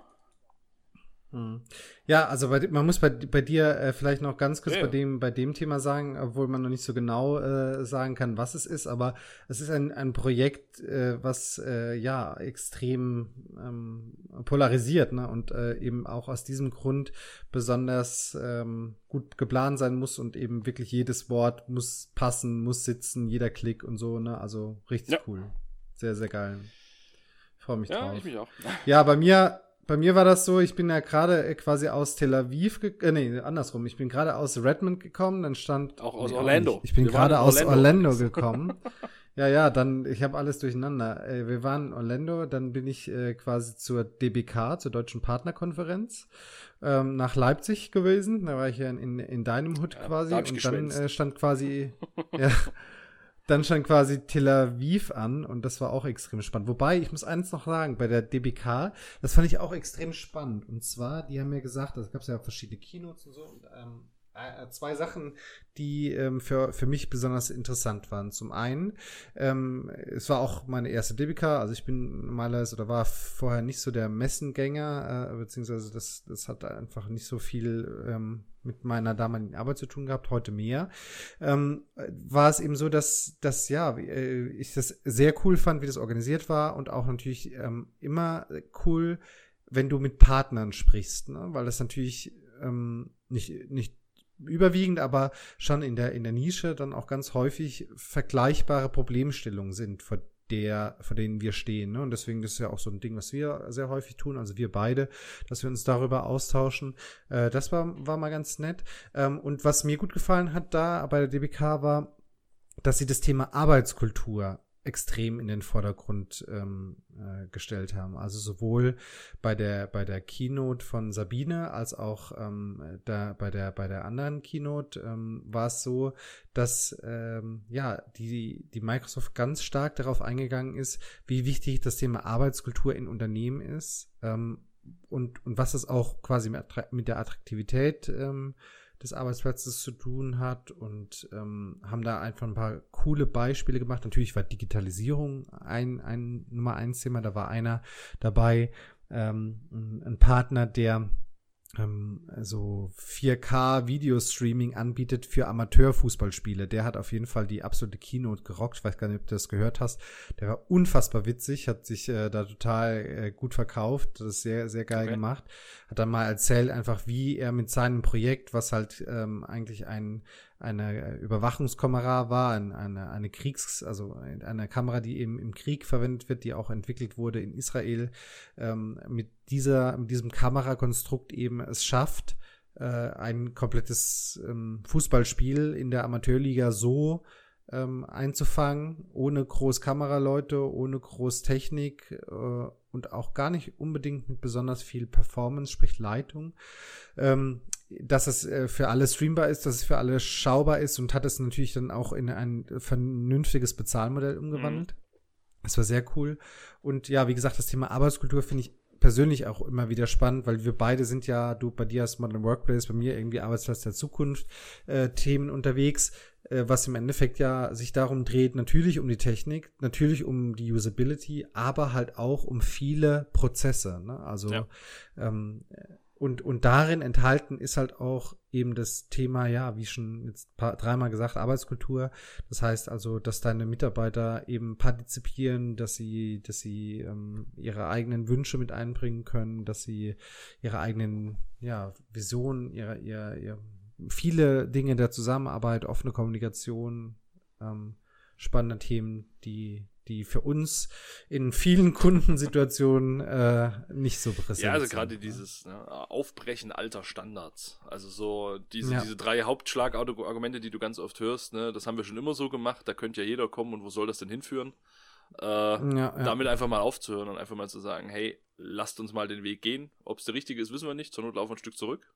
Speaker 1: Hm. Ja, also bei, man muss bei, bei dir äh, vielleicht noch ganz kurz ja, bei dem bei dem Thema sagen, obwohl man noch nicht so genau äh, sagen kann, was es ist, aber es ist ein, ein Projekt, äh, was äh, ja extrem ähm, polarisiert ne? und äh, eben auch aus diesem Grund besonders ähm, gut geplant sein muss und eben wirklich jedes Wort muss passen, muss sitzen, jeder Klick und so, ne? Also richtig ja. cool. Sehr, sehr geil. Ich freue mich ja, drauf. Ich mich auch. Ja, bei mir bei mir war das so, ich bin ja gerade äh, quasi aus Tel Aviv, äh, nee, andersrum, ich bin gerade aus Redmond gekommen, dann stand
Speaker 2: auch aus nee, Orlando.
Speaker 1: Ich bin gerade aus Orlando, Orlando gekommen. Ja, ja, dann, ich habe alles durcheinander. Äh, wir waren in Orlando, dann bin ich äh, quasi zur DBK, zur Deutschen Partnerkonferenz, ähm, nach Leipzig gewesen. Da war ich ja in, in deinem Hut ja, quasi. Und dann äh, stand quasi, ja, dann stand quasi Tel Aviv an und das war auch extrem spannend. Wobei, ich muss eins noch sagen, bei der DBK, das fand ich auch extrem spannend. Und zwar, die haben mir gesagt, es gab ja verschiedene Keynotes und so, und ähm, äh, zwei Sachen, die ähm, für, für mich besonders interessant waren. Zum einen, ähm, es war auch meine erste Debika, also ich bin normalerweise oder war vorher nicht so der Messengänger, äh, beziehungsweise das, das hat einfach nicht so viel ähm, mit meiner damaligen Arbeit zu tun gehabt, heute mehr. Ähm, war es eben so, dass, dass ja, äh, ich das sehr cool fand, wie das organisiert war und auch natürlich ähm, immer cool, wenn du mit Partnern sprichst, ne? weil das natürlich ähm, nicht, nicht überwiegend, aber schon in der, in der Nische dann auch ganz häufig vergleichbare Problemstellungen sind, vor der, vor denen wir stehen. Ne? Und deswegen ist ja auch so ein Ding, was wir sehr häufig tun, also wir beide, dass wir uns darüber austauschen. Äh, das war, war mal ganz nett. Ähm, und was mir gut gefallen hat da bei der DBK war, dass sie das Thema Arbeitskultur extrem in den Vordergrund ähm, äh, gestellt haben. Also sowohl bei der bei der Keynote von Sabine als auch ähm, da bei der bei der anderen Keynote ähm, war es so, dass ähm, ja die die Microsoft ganz stark darauf eingegangen ist, wie wichtig das Thema Arbeitskultur in Unternehmen ist ähm, und und was es auch quasi mit, der Attraktivität ähm, des Arbeitsplatzes zu tun hat und ähm, haben da einfach ein paar coole Beispiele gemacht. Natürlich war Digitalisierung ein, ein Nummer eins Thema. Da war einer dabei, ähm, ein Partner, der ähm, so 4K Videostreaming anbietet für Amateurfußballspiele. Der hat auf jeden Fall die absolute Keynote gerockt. Ich weiß gar nicht, ob du das gehört hast. Der war unfassbar witzig, hat sich äh, da total äh, gut verkauft. Das ist sehr, sehr geil okay. gemacht. Hat dann mal erzählt einfach, wie er mit seinem Projekt, was halt ähm, eigentlich ein eine Überwachungskamera war, eine, eine Kriegs-, also eine Kamera, die eben im Krieg verwendet wird, die auch entwickelt wurde in Israel, ähm, mit dieser, mit diesem Kamerakonstrukt eben es schafft, äh, ein komplettes ähm, Fußballspiel in der Amateurliga so ähm, einzufangen, ohne groß Kameraleute, ohne groß Technik äh, und auch gar nicht unbedingt mit besonders viel Performance, sprich Leitung. Ähm, dass es äh, für alle streambar ist, dass es für alle schaubar ist und hat es natürlich dann auch in ein vernünftiges Bezahlmodell umgewandelt. Mhm. Das war sehr cool. Und ja, wie gesagt, das Thema Arbeitskultur finde ich persönlich auch immer wieder spannend, weil wir beide sind ja, du bei dir hast Modern Workplace, bei mir irgendwie Arbeitsplatz der Zukunft äh, Themen unterwegs, äh, was im Endeffekt ja sich darum dreht, natürlich um die Technik, natürlich um die Usability, aber halt auch um viele Prozesse. Ne? Also ja. ähm, und, und darin enthalten ist halt auch eben das Thema, ja, wie schon jetzt paar, dreimal gesagt, Arbeitskultur. Das heißt also, dass deine Mitarbeiter eben partizipieren, dass sie, dass sie ähm, ihre eigenen Wünsche mit einbringen können, dass sie ihre eigenen, ja, Visionen, ihre, ihre, ihre viele Dinge der Zusammenarbeit, offene Kommunikation, ähm, spannende Themen, die die für uns in vielen Kundensituationen äh, nicht so präsent sind.
Speaker 2: Ja, also gerade dieses ne, Aufbrechen alter Standards. Also so diese, ja. diese drei Hauptschlagargumente, die du ganz oft hörst, ne, das haben wir schon immer so gemacht, da könnte ja jeder kommen und wo soll das denn hinführen? Äh, ja, ja. Damit einfach mal aufzuhören und einfach mal zu sagen, hey, lasst uns mal den Weg gehen. Ob es der richtige ist, wissen wir nicht. Zur Not laufen wir ein Stück zurück.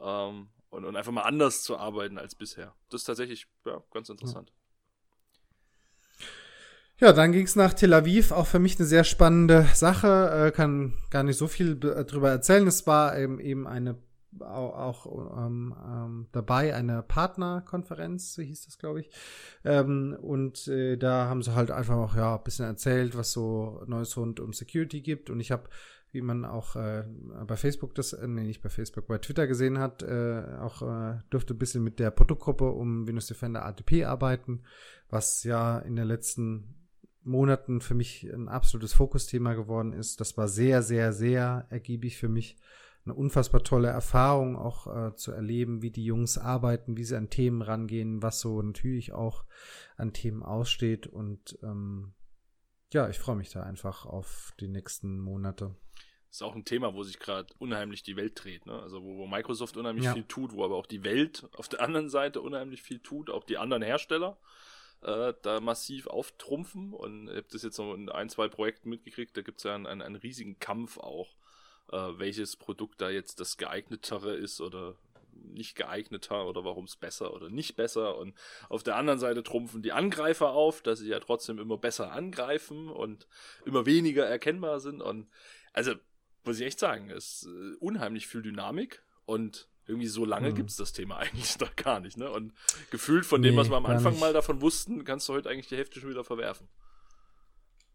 Speaker 2: Ähm, und, und einfach mal anders zu arbeiten als bisher. Das ist tatsächlich ja, ganz interessant.
Speaker 1: Ja, dann ging es nach Tel Aviv, auch für mich eine sehr spannende Sache, äh, kann gar nicht so viel darüber erzählen. Es war eben, eben eine auch, auch ähm, ähm, dabei eine Partnerkonferenz, so hieß das, glaube ich. Ähm, und äh, da haben sie halt einfach auch ja ein bisschen erzählt, was so Neues rund um Security gibt. Und ich habe, wie man auch äh, bei Facebook das, äh, nee, nicht bei Facebook, bei Twitter gesehen hat, äh, auch äh, durfte ein bisschen mit der Produktgruppe um Windows Defender ATP arbeiten, was ja in der letzten Monaten für mich ein absolutes Fokusthema geworden ist. Das war sehr, sehr, sehr ergiebig für mich. Eine unfassbar tolle Erfahrung auch äh, zu erleben, wie die Jungs arbeiten, wie sie an Themen rangehen, was so natürlich auch an Themen aussteht. Und ähm, ja, ich freue mich da einfach auf die nächsten Monate.
Speaker 2: Das ist auch ein Thema, wo sich gerade unheimlich die Welt dreht. Ne? Also wo, wo Microsoft unheimlich ja. viel tut, wo aber auch die Welt auf der anderen Seite unheimlich viel tut, auch die anderen Hersteller. Äh, da massiv auftrumpfen. Und ich habe das jetzt noch in ein, zwei Projekten mitgekriegt. Da gibt es ja einen, einen, einen, riesigen Kampf auch, äh, welches Produkt da jetzt das geeignetere ist oder nicht geeigneter oder warum es besser oder nicht besser. Und auf der anderen Seite trumpfen die Angreifer auf, dass sie ja trotzdem immer besser angreifen und immer weniger erkennbar sind. Und also, muss ich echt sagen, es ist äh, unheimlich viel Dynamik und irgendwie so lange hm. gibt es das Thema eigentlich doch gar nicht, ne? Und gefühlt von dem, nee, was wir am Anfang nicht. mal davon wussten, kannst du heute eigentlich die Hälfte schon wieder verwerfen.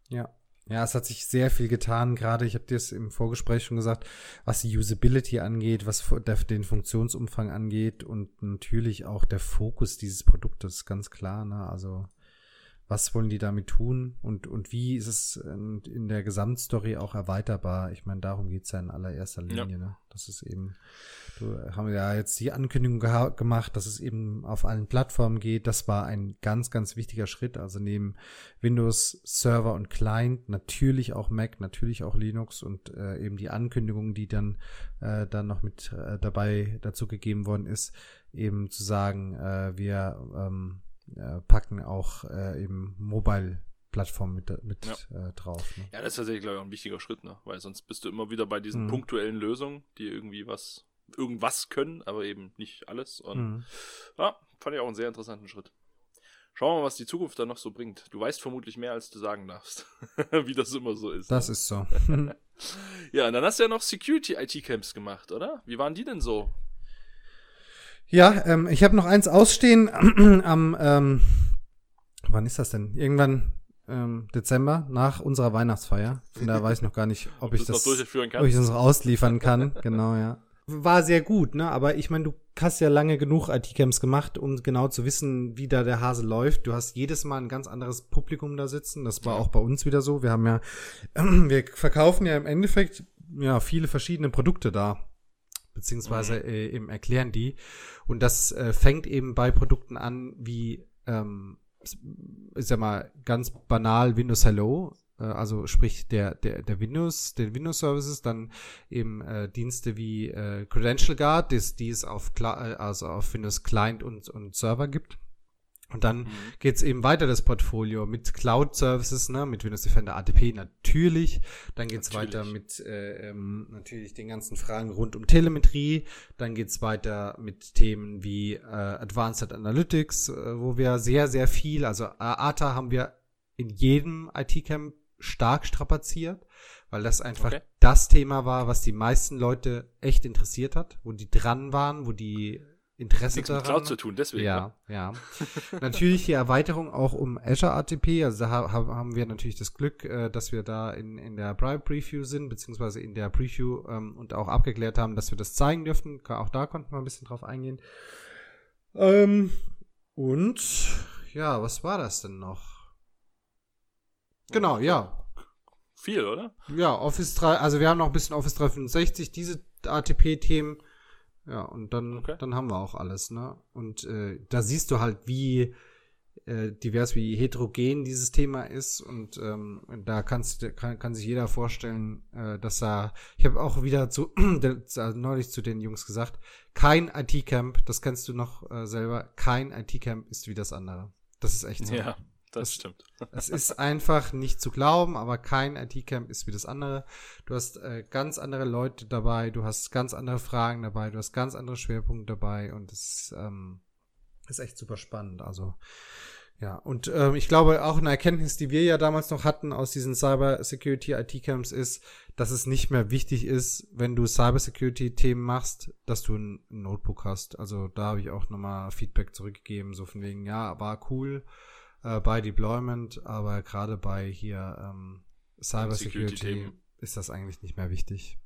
Speaker 1: Ja. Ja, es hat sich sehr viel getan, gerade ich habe dir es im Vorgespräch schon gesagt, was die Usability angeht, was den Funktionsumfang angeht und natürlich auch der Fokus dieses Produktes, ganz klar. Ne? Also was wollen die damit tun und, und wie ist es in der Gesamtstory auch erweiterbar? Ich meine, darum geht's ja in allererster Linie. Ja. Ne? Das ist eben, du haben ja jetzt die Ankündigung gemacht, dass es eben auf allen Plattformen geht. Das war ein ganz, ganz wichtiger Schritt. Also neben Windows Server und Client natürlich auch Mac, natürlich auch Linux und äh, eben die Ankündigung, die dann, äh, dann noch mit äh, dabei dazu gegeben worden ist, eben zu sagen, äh, wir ähm, äh, packen auch äh, eben Mobile Plattform mit, mit ja. äh, drauf.
Speaker 2: Ne? Ja, das ist tatsächlich, glaube ich, auch ein wichtiger Schritt, ne? Weil sonst bist du immer wieder bei diesen mhm. punktuellen Lösungen, die irgendwie was, irgendwas können, aber eben nicht alles. Und mhm. ja, fand ich auch einen sehr interessanten Schritt. Schauen wir mal, was die Zukunft da noch so bringt. Du weißt vermutlich mehr, als du sagen darfst. Wie das immer so ist.
Speaker 1: Das ne? ist so.
Speaker 2: ja, und dann hast du ja noch Security-IT-Camps gemacht, oder? Wie waren die denn so?
Speaker 1: Ja, ähm, ich habe noch eins ausstehen am, ähm, wann ist das denn? Irgendwann ähm, Dezember nach unserer Weihnachtsfeier. Von daher weiß ich noch gar nicht, ob, ob ich das, ob ich das noch ausliefern kann. genau, ja. War sehr gut, ne? Aber ich meine, du hast ja lange genug IT-Camps gemacht, um genau zu wissen, wie da der Hase läuft. Du hast jedes Mal ein ganz anderes Publikum da sitzen. Das war auch bei uns wieder so. Wir haben ja, wir verkaufen ja im Endeffekt ja viele verschiedene Produkte da beziehungsweise mhm. äh, eben erklären die. Und das äh, fängt eben bei Produkten an wie, ähm, ich sag mal, ganz banal Windows Hello, äh, also sprich der, der, der Windows, den Windows Services, dann eben äh, Dienste wie äh, Credential Guard, die, die es auf, äh, also auf Windows Client und, und Server gibt. Und dann mhm. geht's eben weiter, das Portfolio, mit Cloud-Services, ne, mit Windows Defender ATP natürlich. Dann geht's natürlich. weiter mit äh, ähm, natürlich den ganzen Fragen rund um Telemetrie. Dann geht's weiter mit Themen wie äh, Advanced Analytics, äh, wo wir sehr, sehr viel, also ATA haben wir in jedem IT-Camp stark strapaziert, weil das einfach okay. das Thema war, was die meisten Leute echt interessiert hat, wo die dran waren, wo die Interesse Nichts daran.
Speaker 2: Mit Cloud zu tun, deswegen.
Speaker 1: Ja, ne? ja. natürlich die Erweiterung auch um Azure ATP. Also da haben wir natürlich das Glück, äh, dass wir da in, in der Private Preview sind, beziehungsweise in der Preview ähm, und auch abgeklärt haben, dass wir das zeigen dürfen. Auch da konnten wir ein bisschen drauf eingehen. Ähm, und ja, was war das denn noch? Genau, ja.
Speaker 2: Viel, oder?
Speaker 1: Ja, Office 3, also wir haben noch ein bisschen Office 365, diese ATP-Themen ja, und dann, okay. dann haben wir auch alles, ne? Und äh, da siehst du halt, wie äh, divers, wie heterogen dieses Thema ist. Und ähm, da kannst, kann, kann sich jeder vorstellen, äh, dass da, ich habe auch wieder zu neulich zu den Jungs gesagt, kein IT-Camp, das kennst du noch äh, selber, kein IT-Camp ist wie das andere. Das ist echt so.
Speaker 2: Ja. Das stimmt.
Speaker 1: Es ist einfach nicht zu glauben, aber kein IT-Camp ist wie das andere. Du hast äh, ganz andere Leute dabei, du hast ganz andere Fragen dabei, du hast ganz andere Schwerpunkte dabei und es ähm, ist echt super spannend. Also ja, und ähm, ich glaube auch eine Erkenntnis, die wir ja damals noch hatten aus diesen Cyber Security IT Camps ist, dass es nicht mehr wichtig ist, wenn du Cyber Security Themen machst, dass du ein Notebook hast. Also da habe ich auch nochmal Feedback zurückgegeben, so von wegen, ja, war cool äh, bei Deployment, aber gerade bei hier ähm, Cyber Security ist das eigentlich nicht mehr wichtig.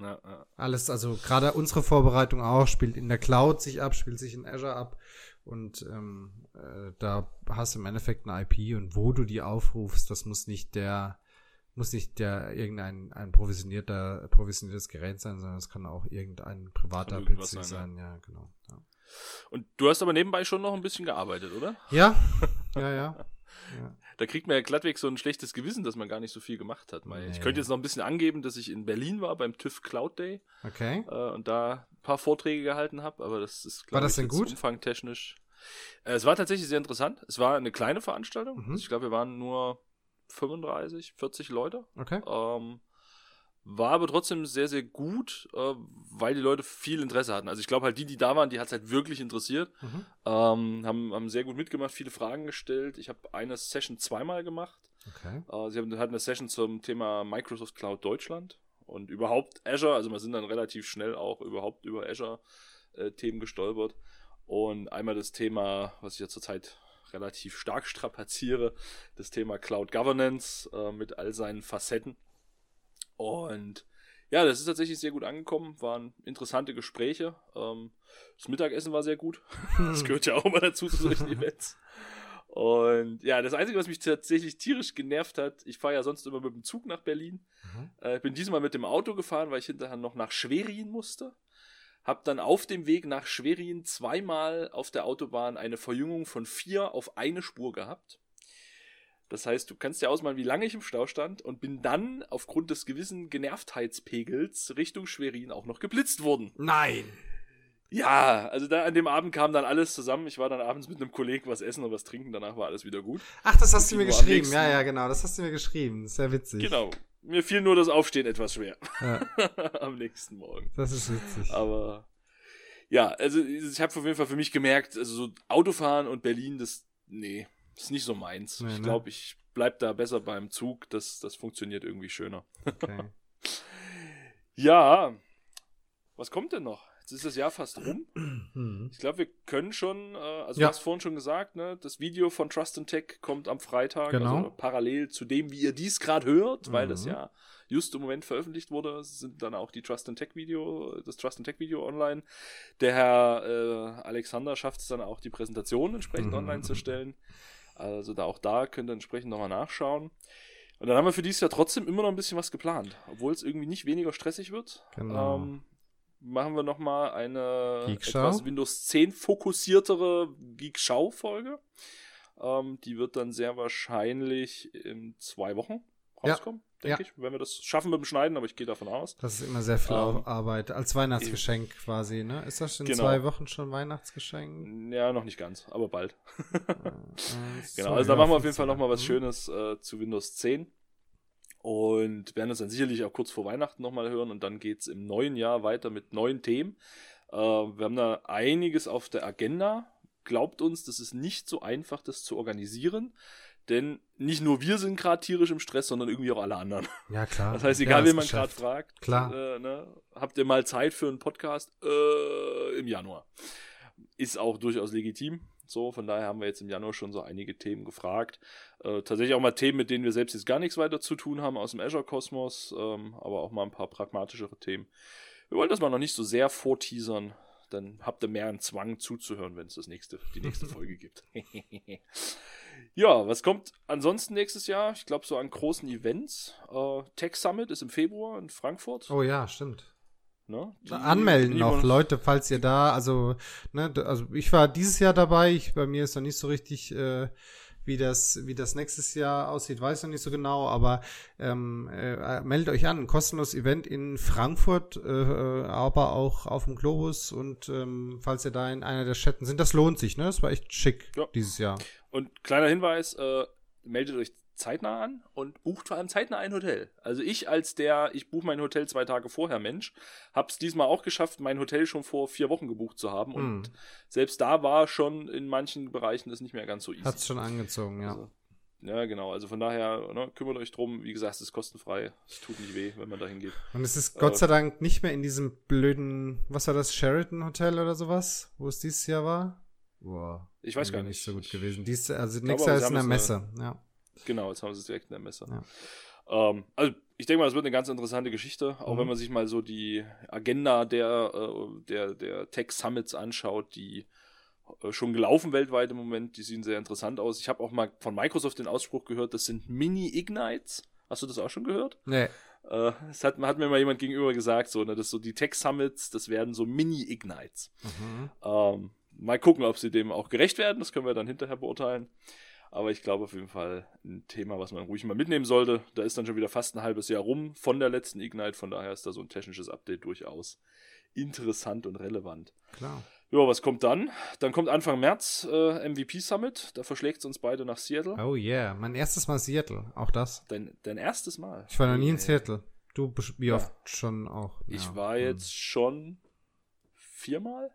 Speaker 1: Ja, ja. Alles, also gerade unsere Vorbereitung auch, spielt in der Cloud sich ab, spielt sich in Azure ab und ähm, äh, da hast du im Endeffekt eine IP und wo du die aufrufst, das muss nicht der muss nicht der irgendein ein provisionierter provisioniertes Gerät sein, sondern es kann auch irgendein privater PC sein, sein. Ja, genau. Ja.
Speaker 2: Und du hast aber nebenbei schon noch ein bisschen gearbeitet, oder?
Speaker 1: Ja, ja, ja.
Speaker 2: ja. Da kriegt man ja glattweg so ein schlechtes Gewissen, dass man gar nicht so viel gemacht hat. Nee. Ich könnte jetzt noch ein bisschen angeben, dass ich in Berlin war beim TÜV Cloud Day.
Speaker 1: Okay.
Speaker 2: Äh, und da ein paar Vorträge gehalten habe, aber das ist,
Speaker 1: glaube ich, denn gut?
Speaker 2: umfangtechnisch. Äh, es war tatsächlich sehr interessant. Es war eine kleine Veranstaltung.
Speaker 1: Mhm.
Speaker 2: Also ich glaube, wir waren nur 35, 40 Leute.
Speaker 1: Okay.
Speaker 2: Ähm, war aber trotzdem sehr, sehr gut, äh, weil die Leute viel Interesse hatten. Also ich glaube halt, die, die da waren, die hat es halt wirklich interessiert.
Speaker 1: Mhm.
Speaker 2: Ähm, haben, haben sehr gut mitgemacht, viele Fragen gestellt. Ich habe eine Session zweimal gemacht.
Speaker 1: Okay.
Speaker 2: Äh, sie haben, hatten eine Session zum Thema Microsoft Cloud Deutschland und überhaupt Azure. Also wir sind dann relativ schnell auch überhaupt über Azure-Themen gestolpert. Und einmal das Thema, was ich ja zurzeit relativ stark strapaziere, das Thema Cloud Governance äh, mit all seinen Facetten. Und ja, das ist tatsächlich sehr gut angekommen, waren interessante Gespräche. Ähm, das Mittagessen war sehr gut. Das gehört ja auch immer dazu zu solchen Events. Und ja, das Einzige, was mich tatsächlich tierisch genervt hat, ich fahre ja sonst immer mit dem Zug nach Berlin.
Speaker 1: Mhm.
Speaker 2: Äh, bin diesmal mit dem Auto gefahren, weil ich hinterher noch nach Schwerin musste. Hab dann auf dem Weg nach Schwerin zweimal auf der Autobahn eine Verjüngung von vier auf eine Spur gehabt. Das heißt, du kannst dir ausmalen, wie lange ich im Stau stand und bin dann aufgrund des gewissen Genervtheitspegels Richtung Schwerin auch noch geblitzt worden.
Speaker 1: Nein.
Speaker 2: Ja, also da an dem Abend kam dann alles zusammen. Ich war dann abends mit einem Kollegen was essen und was trinken, danach war alles wieder gut.
Speaker 1: Ach, das hast du mir geschrieben. Ja, ja, genau. Das hast du mir geschrieben. Sehr witzig.
Speaker 2: Genau. Mir fiel nur das Aufstehen etwas schwer
Speaker 1: Ja,
Speaker 2: am nächsten Morgen.
Speaker 1: das ist witzig.
Speaker 2: Aber ja, also ich habe auf jeden Fall für mich gemerkt, also so Autofahren und Berlin, das, nee, ist nicht so meins.
Speaker 1: Nee,
Speaker 2: ich
Speaker 1: ne?
Speaker 2: glaube, ich bleib da besser beim Zug, das, das funktioniert irgendwie schöner.
Speaker 1: Okay.
Speaker 2: Ja, was kommt denn noch? Jetzt ist das Jahr fast rum.
Speaker 1: Hm.
Speaker 2: Ich glaube, wir können schon, äh, also
Speaker 1: Ja.
Speaker 2: du hast vorhin schon gesagt, ne, das Video von Trust and Tech kommt am Freitag,
Speaker 1: Genau.
Speaker 2: also parallel zu dem, wie ihr dies gerade hört, weil
Speaker 1: Mhm.
Speaker 2: das ja just im Moment veröffentlicht wurde, sind dann auch die Trust and Tech Video, das Trust and Tech Video online. Der Herr äh, Alexander schafft es dann auch, die Präsentation entsprechend
Speaker 1: Mhm.
Speaker 2: online zu stellen. Also da auch da könnt ihr entsprechend nochmal nachschauen. Und dann haben wir für dieses Jahr trotzdem immer noch ein bisschen was geplant, obwohl es irgendwie nicht weniger stressig wird.
Speaker 1: Genau.
Speaker 2: Ähm, machen wir nochmal eine
Speaker 1: Geekschau?
Speaker 2: etwas Windows 10 fokussiertere Geek-Schau-Folge. Ähm, die wird dann sehr wahrscheinlich in zwei Wochen rauskommen, denke
Speaker 1: Ja.
Speaker 2: ich. Wenn wir das schaffen mit dem Schneiden, aber ich gehe davon aus.
Speaker 1: Das ist immer sehr viel
Speaker 2: Ähm,
Speaker 1: Arbeit. Als Weihnachtsgeschenk quasi, ne? Ist das in
Speaker 2: Genau.
Speaker 1: zwei Wochen schon Weihnachtsgeschenk?
Speaker 2: Ja, noch nicht ganz, aber bald.
Speaker 1: Äh,
Speaker 2: Genau,
Speaker 1: so,
Speaker 2: also da machen wir auf jeden Fall
Speaker 1: 15.
Speaker 2: nochmal was
Speaker 1: Mhm.
Speaker 2: Schönes äh, zu Windows 10. Und werden uns dann sicherlich auch kurz vor Weihnachten nochmal hören und dann geht es im neuen Jahr weiter mit neuen Themen. Äh, wir haben da einiges auf der Agenda. Glaubt uns, das ist nicht so einfach, das zu organisieren. Denn nicht nur wir sind gerade tierisch im Stress, sondern irgendwie auch alle anderen.
Speaker 1: Ja, klar.
Speaker 2: Das heißt, egal, wen man gerade fragt,
Speaker 1: Klar.
Speaker 2: Äh, ne, habt ihr mal Zeit für einen Podcast äh, im Januar? Ist auch durchaus legitim. So, von daher haben wir jetzt im Januar schon so einige Themen gefragt. Äh, tatsächlich auch mal Themen, mit denen wir selbst jetzt gar nichts weiter zu tun haben aus dem Azure-Kosmos, ähm, aber auch mal ein paar pragmatischere Themen. Wir wollen das mal noch nicht so sehr vorteasern, dann habt ihr mehr einen Zwang zuzuhören, wenn es das nächste, die nächste Folge gibt. ja, was kommt ansonsten nächstes Jahr? Ich glaube so an großen Events. Äh, Tech Summit ist im Februar in Frankfurt.
Speaker 1: Oh ja, stimmt.
Speaker 2: Ne?
Speaker 1: Anmelden noch, Leute, falls ihr da, also, ne, also ich war dieses Jahr dabei, ich, bei mir ist noch nicht so richtig, äh, wie das, wie das nächstes Jahr aussieht, weiß noch nicht so genau, aber ähm, äh, meldet euch an, ein kostenloses Event in Frankfurt, äh, äh, aber auch auf dem Globus und ähm, falls ihr da in einer der Städten sind, das lohnt sich, ne? Das war echt schick
Speaker 2: Ja.
Speaker 1: dieses Jahr.
Speaker 2: Und kleiner Hinweis, äh, meldet euch zeitnah an und bucht vor allem zeitnah ein Hotel. Also ich als der, ich buche mein Hotel zwei Tage vorher Mensch, habe es diesmal auch geschafft, mein Hotel schon vor vier Wochen gebucht zu haben. Und
Speaker 1: Hm.
Speaker 2: selbst da war schon in manchen Bereichen das nicht mehr ganz so easy.
Speaker 1: Hat's schon angezogen, ja.
Speaker 2: Also, ja, genau. Also von daher, ne, kümmert euch drum. Wie gesagt, es ist kostenfrei. Es tut nicht weh, wenn man da hingeht.
Speaker 1: Und es ist
Speaker 2: Äh,
Speaker 1: Gott sei Dank nicht mehr in diesem blöden, was war das, Sheraton Hotel oder sowas, wo es dieses Jahr war? Boah.
Speaker 2: Ich weiß gar
Speaker 1: irgendwie
Speaker 2: nicht.
Speaker 1: so gut gewesen. Dies, also nächstes Jahr ist eine
Speaker 2: es,
Speaker 1: Messe, ja.
Speaker 2: Genau, jetzt haben sie es direkt in der Messe.
Speaker 1: Ja.
Speaker 2: Ähm, also ich denke mal, es wird eine ganz interessante Geschichte, auch
Speaker 1: Mhm.
Speaker 2: wenn man sich mal so die Agenda der, äh, der, der Tech Summits anschaut, die äh, schon gelaufen weltweit im Moment, die sehen sehr interessant aus. Ich habe auch mal von Microsoft den Ausspruch gehört, das sind Mini-Ignites. Hast du das auch schon gehört?
Speaker 1: Nee.
Speaker 2: Äh, das hat, hat mir mal jemand gegenüber gesagt, so, ne, dass so die Tech Summits, das werden so Mini-Ignites.
Speaker 1: Mhm.
Speaker 2: Ähm, mal gucken, ob sie dem auch gerecht werden. Das können wir dann hinterher beurteilen. Aber ich glaube auf jeden Fall ein Thema, was man ruhig mal mitnehmen sollte. Da ist dann schon wieder fast ein halbes Jahr rum von der letzten Ignite. Von daher ist da so ein technisches Update durchaus interessant und relevant.
Speaker 1: Klar.
Speaker 2: Ja, was kommt dann? Dann kommt Anfang März äh, MVP Summit. Da verschlägt es uns beide nach Seattle.
Speaker 1: Oh yeah, mein erstes Mal Seattle, auch das.
Speaker 2: Dein, dein erstes Mal?
Speaker 1: Ich war noch nie in Seattle. Du wie oft ja. schon auch?
Speaker 2: Ja. Ich war jetzt hm. schon viermal.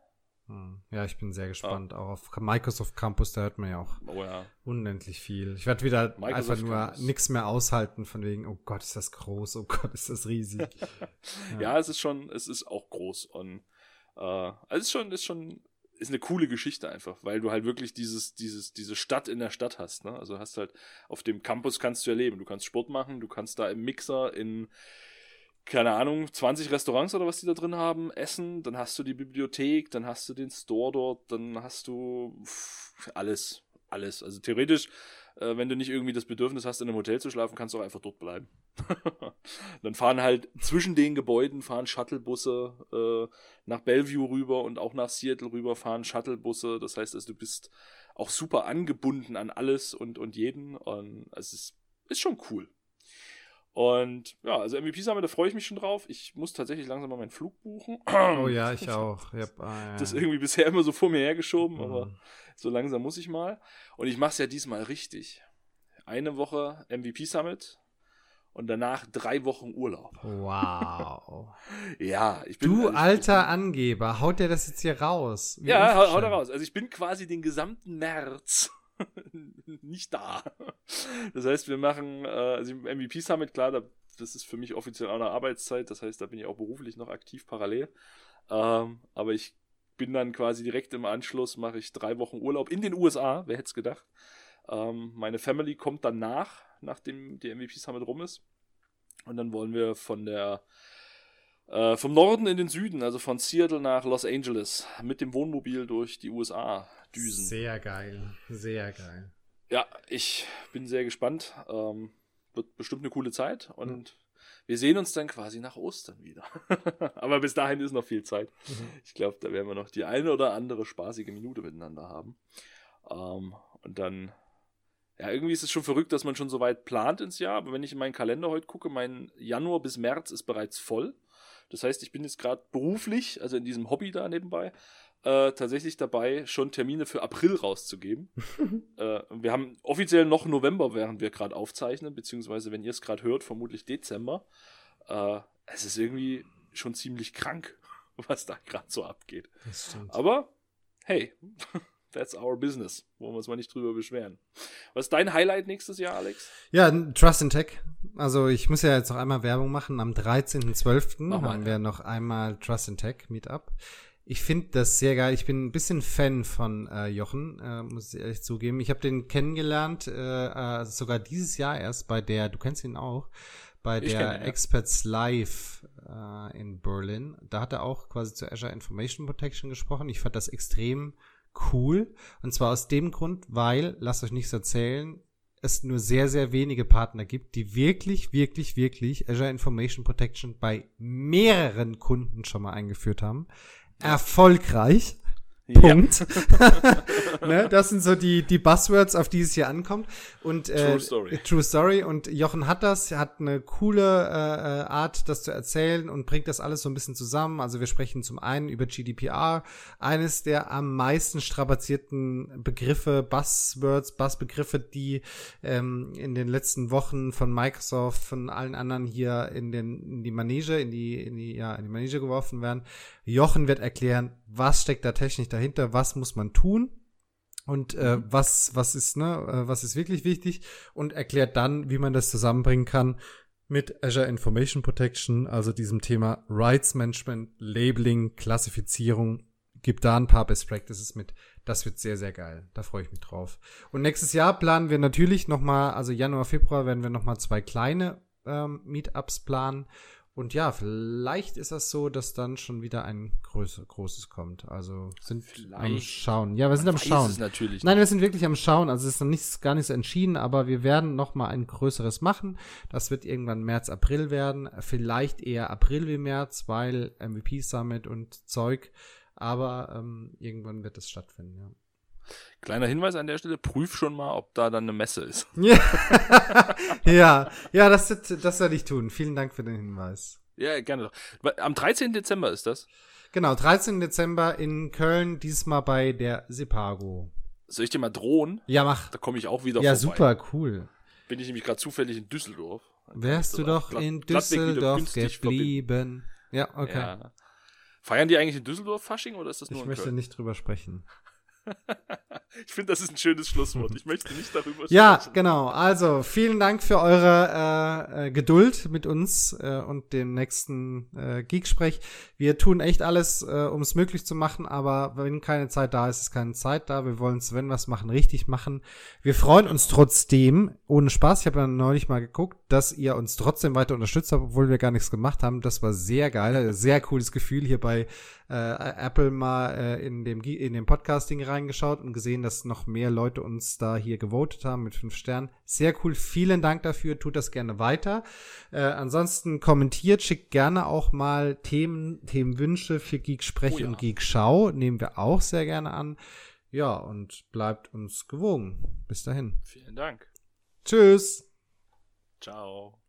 Speaker 1: Hm. Ja, ich bin sehr gespannt. Ah. Auch auf Microsoft Campus, da hört man ja auch
Speaker 2: oh, ja.
Speaker 1: unendlich viel. Ich werde wieder Microsoft einfach nur nichts mehr aushalten von wegen, oh Gott, ist das groß, oh Gott, ist das riesig.
Speaker 2: ja. ja. es ist schon, es ist auch groß und äh, also es ist schon, ist schon, ist eine coole Geschichte einfach, weil du halt wirklich dieses, dieses, diese Stadt in der Stadt hast. Ne? Also hast halt auf dem Campus kannst du erleben. Du kannst Sport machen, du kannst da im Mixer in keine Ahnung, 20 Restaurants oder was die da drin haben, essen, dann hast du die Bibliothek, dann hast du den Store dort, dann hast du alles, alles. Also theoretisch, äh, wenn du nicht irgendwie das Bedürfnis hast, in einem Hotel zu schlafen, kannst du auch einfach dort bleiben. dann fahren halt zwischen den Gebäuden fahren Shuttlebusse äh, nach Bellevue rüber und auch nach Seattle rüber fahren Shuttlebusse. Das heißt, also du bist auch super angebunden an alles und, und jeden. Und es ist, ist schon cool. Und ja, also MVP Summit, da freue ich mich schon drauf. Ich muss tatsächlich langsam mal meinen Flug buchen.
Speaker 1: Oh ja, ich auch.
Speaker 2: Yep. Ah, ja. Das irgendwie bisher immer so vor mir hergeschoben, mhm. aber so langsam muss ich mal. Und ich mache es ja diesmal richtig. Eine Woche MVP Summit und danach drei Wochen Urlaub.
Speaker 1: Wow.
Speaker 2: ja,
Speaker 1: ich bin. Du also, alter Angeber, haut der das jetzt hier raus?
Speaker 2: Wie ja, haut, haut er raus. Also ich bin quasi den gesamten März nicht da. Das heißt, wir machen, äh, also MVP Summit, klar, da, das ist für mich offiziell auch eine Arbeitszeit, das heißt, da bin ich auch beruflich noch aktiv parallel. Ähm, aber ich bin dann quasi direkt im Anschluss, mache ich drei Wochen Urlaub in den USA, wer hätte es gedacht. Ähm, meine Family kommt dann nach, nachdem die MVP Summit rum ist. Und dann wollen wir von der äh, vom Norden in den Süden, also von Seattle nach Los Angeles, mit dem Wohnmobil durch die USA düsen.
Speaker 1: Sehr geil, sehr geil.
Speaker 2: Ja, ich bin sehr gespannt. Ähm, wird bestimmt eine coole Zeit und mhm. wir sehen uns dann quasi nach Ostern wieder. Aber bis dahin ist noch viel Zeit. Mhm. Ich glaube, da werden wir noch die eine oder andere spaßige Minute miteinander haben. Ähm, und dann, ja, irgendwie ist es schon verrückt, dass man schon so weit plant ins Jahr. Aber wenn ich in meinen Kalender heute gucke, mein Januar bis März ist bereits voll. Das heißt, ich bin jetzt gerade beruflich, also in diesem Hobby da nebenbei, äh, tatsächlich dabei, schon Termine für April rauszugeben. äh, wir haben offiziell noch November, während wir gerade aufzeichnen, beziehungsweise wenn ihr es gerade hört, vermutlich Dezember. Äh, es ist irgendwie schon ziemlich krank, was da gerade so abgeht. Aber hey, that's our business. Wollen wir uns mal nicht drüber beschweren. Was ist dein Highlight nächstes Jahr, Alex?
Speaker 1: Ja, Trust in Tech. Also ich muss ja jetzt noch einmal Werbung machen. Am 13.12. haben wir noch einmal Trust in Tech Meetup. Ich finde das sehr geil. Ich bin ein bisschen Fan von äh, Jochen, äh, muss ich ehrlich zugeben. Ich habe den kennengelernt, äh, äh, sogar dieses Jahr erst bei der, du kennst ihn auch, bei ich der ihn, ja. Experts Live äh, in Berlin. Da hat er auch quasi zu Azure Information Protection gesprochen. Ich fand das extrem cool. Und zwar aus dem Grund, weil, lasst euch nichts erzählen, es nur sehr, sehr wenige Partner gibt, die wirklich, wirklich, wirklich Azure Information Protection bei mehreren Kunden schon mal eingeführt haben erfolgreich. Punkt. Ja. ne, das sind so die, die Buzzwords, auf die es hier ankommt. Und, äh, True Story. True Story. Und Jochen hat das, hat eine coole äh, Art, das zu erzählen und bringt das alles so ein bisschen zusammen. Also wir sprechen zum einen über GDPR, eines der am meisten strapazierten Begriffe, Buzzwords, Buzzbegriffe, die ähm, in den letzten Wochen von Microsoft, von allen anderen hier in, den, in die Manege, in die, in die, ja, in die Manege geworfen werden. Jochen wird erklären, was steckt da technisch dahinter, was muss man tun und äh, mhm. was was ist ne, äh, was ist wirklich wichtig und erklärt dann, wie man das zusammenbringen kann mit Azure Information Protection, also diesem Thema Rights Management, Labeling, Klassifizierung. Gibt da ein paar Best Practices mit. Das wird sehr, sehr geil. Da freue ich mich drauf. Und nächstes Jahr planen wir natürlich noch mal, also Januar, Februar werden wir noch mal zwei kleine ähm, Meetups planen und ja, vielleicht ist das so, dass dann schon wieder ein größer, großes kommt. Also sind vielleicht. am Schauen. Ja, wir sind am Schauen.
Speaker 2: natürlich
Speaker 1: Nein, wir sind wirklich am Schauen. Also es ist noch nichts, gar nichts entschieden, aber wir werden noch mal ein größeres machen. Das wird irgendwann März, April werden. Vielleicht eher April wie März, weil MVP Summit und Zeug. Aber ähm, irgendwann wird es stattfinden, ja.
Speaker 2: Kleiner Hinweis an der Stelle, prüf schon mal, ob da dann eine Messe ist.
Speaker 1: ja, ja, ja das, das werde ich tun. Vielen Dank für den Hinweis.
Speaker 2: Ja, gerne doch. Am 13. Dezember ist das?
Speaker 1: Genau, 13. Dezember in Köln, diesmal bei der Sepago.
Speaker 2: Soll ich dir mal drohen?
Speaker 1: Ja, mach.
Speaker 2: Da komme ich auch wieder
Speaker 1: ja,
Speaker 2: vorbei.
Speaker 1: Ja, super, cool.
Speaker 2: Bin ich nämlich gerade zufällig in Düsseldorf.
Speaker 1: Wärst du doch in Düsseldorf geblieben. Ja, okay. Ja.
Speaker 2: Feiern die eigentlich in Düsseldorf Fasching oder ist das nur
Speaker 1: ich möchte
Speaker 2: Köln?
Speaker 1: nicht drüber sprechen.
Speaker 2: ich finde, das ist ein schönes Schlusswort. Ich möchte nicht darüber sprechen.
Speaker 1: Ja, genau. Also, vielen Dank für eure äh, äh, Geduld mit uns äh, und dem nächsten äh, Geeksprech. Wir tun echt alles, äh, um es möglich zu machen, aber wenn keine Zeit da ist, ist keine Zeit da. Wir wollen es, wenn wir es machen, richtig machen. Wir freuen uns trotzdem, ohne Spaß, ich habe ja neulich mal geguckt, dass ihr uns trotzdem weiter unterstützt habt, obwohl wir gar nichts gemacht haben. Das war sehr geil. Sehr cooles Gefühl hier bei äh, Apple mal äh, in dem in dem Podcasting reingeschaut und gesehen, dass noch mehr Leute uns da hier gewotet haben mit fünf Sternen. Sehr cool. Vielen Dank dafür. Tut das gerne weiter. Äh, ansonsten kommentiert, schickt gerne auch mal Themen, Themenwünsche für Geek Sprech oh ja. und Geek Schau. Nehmen wir auch sehr gerne an. Ja, und bleibt uns gewogen. Bis dahin.
Speaker 2: Vielen Dank.
Speaker 1: Tschüss.
Speaker 2: Ciao.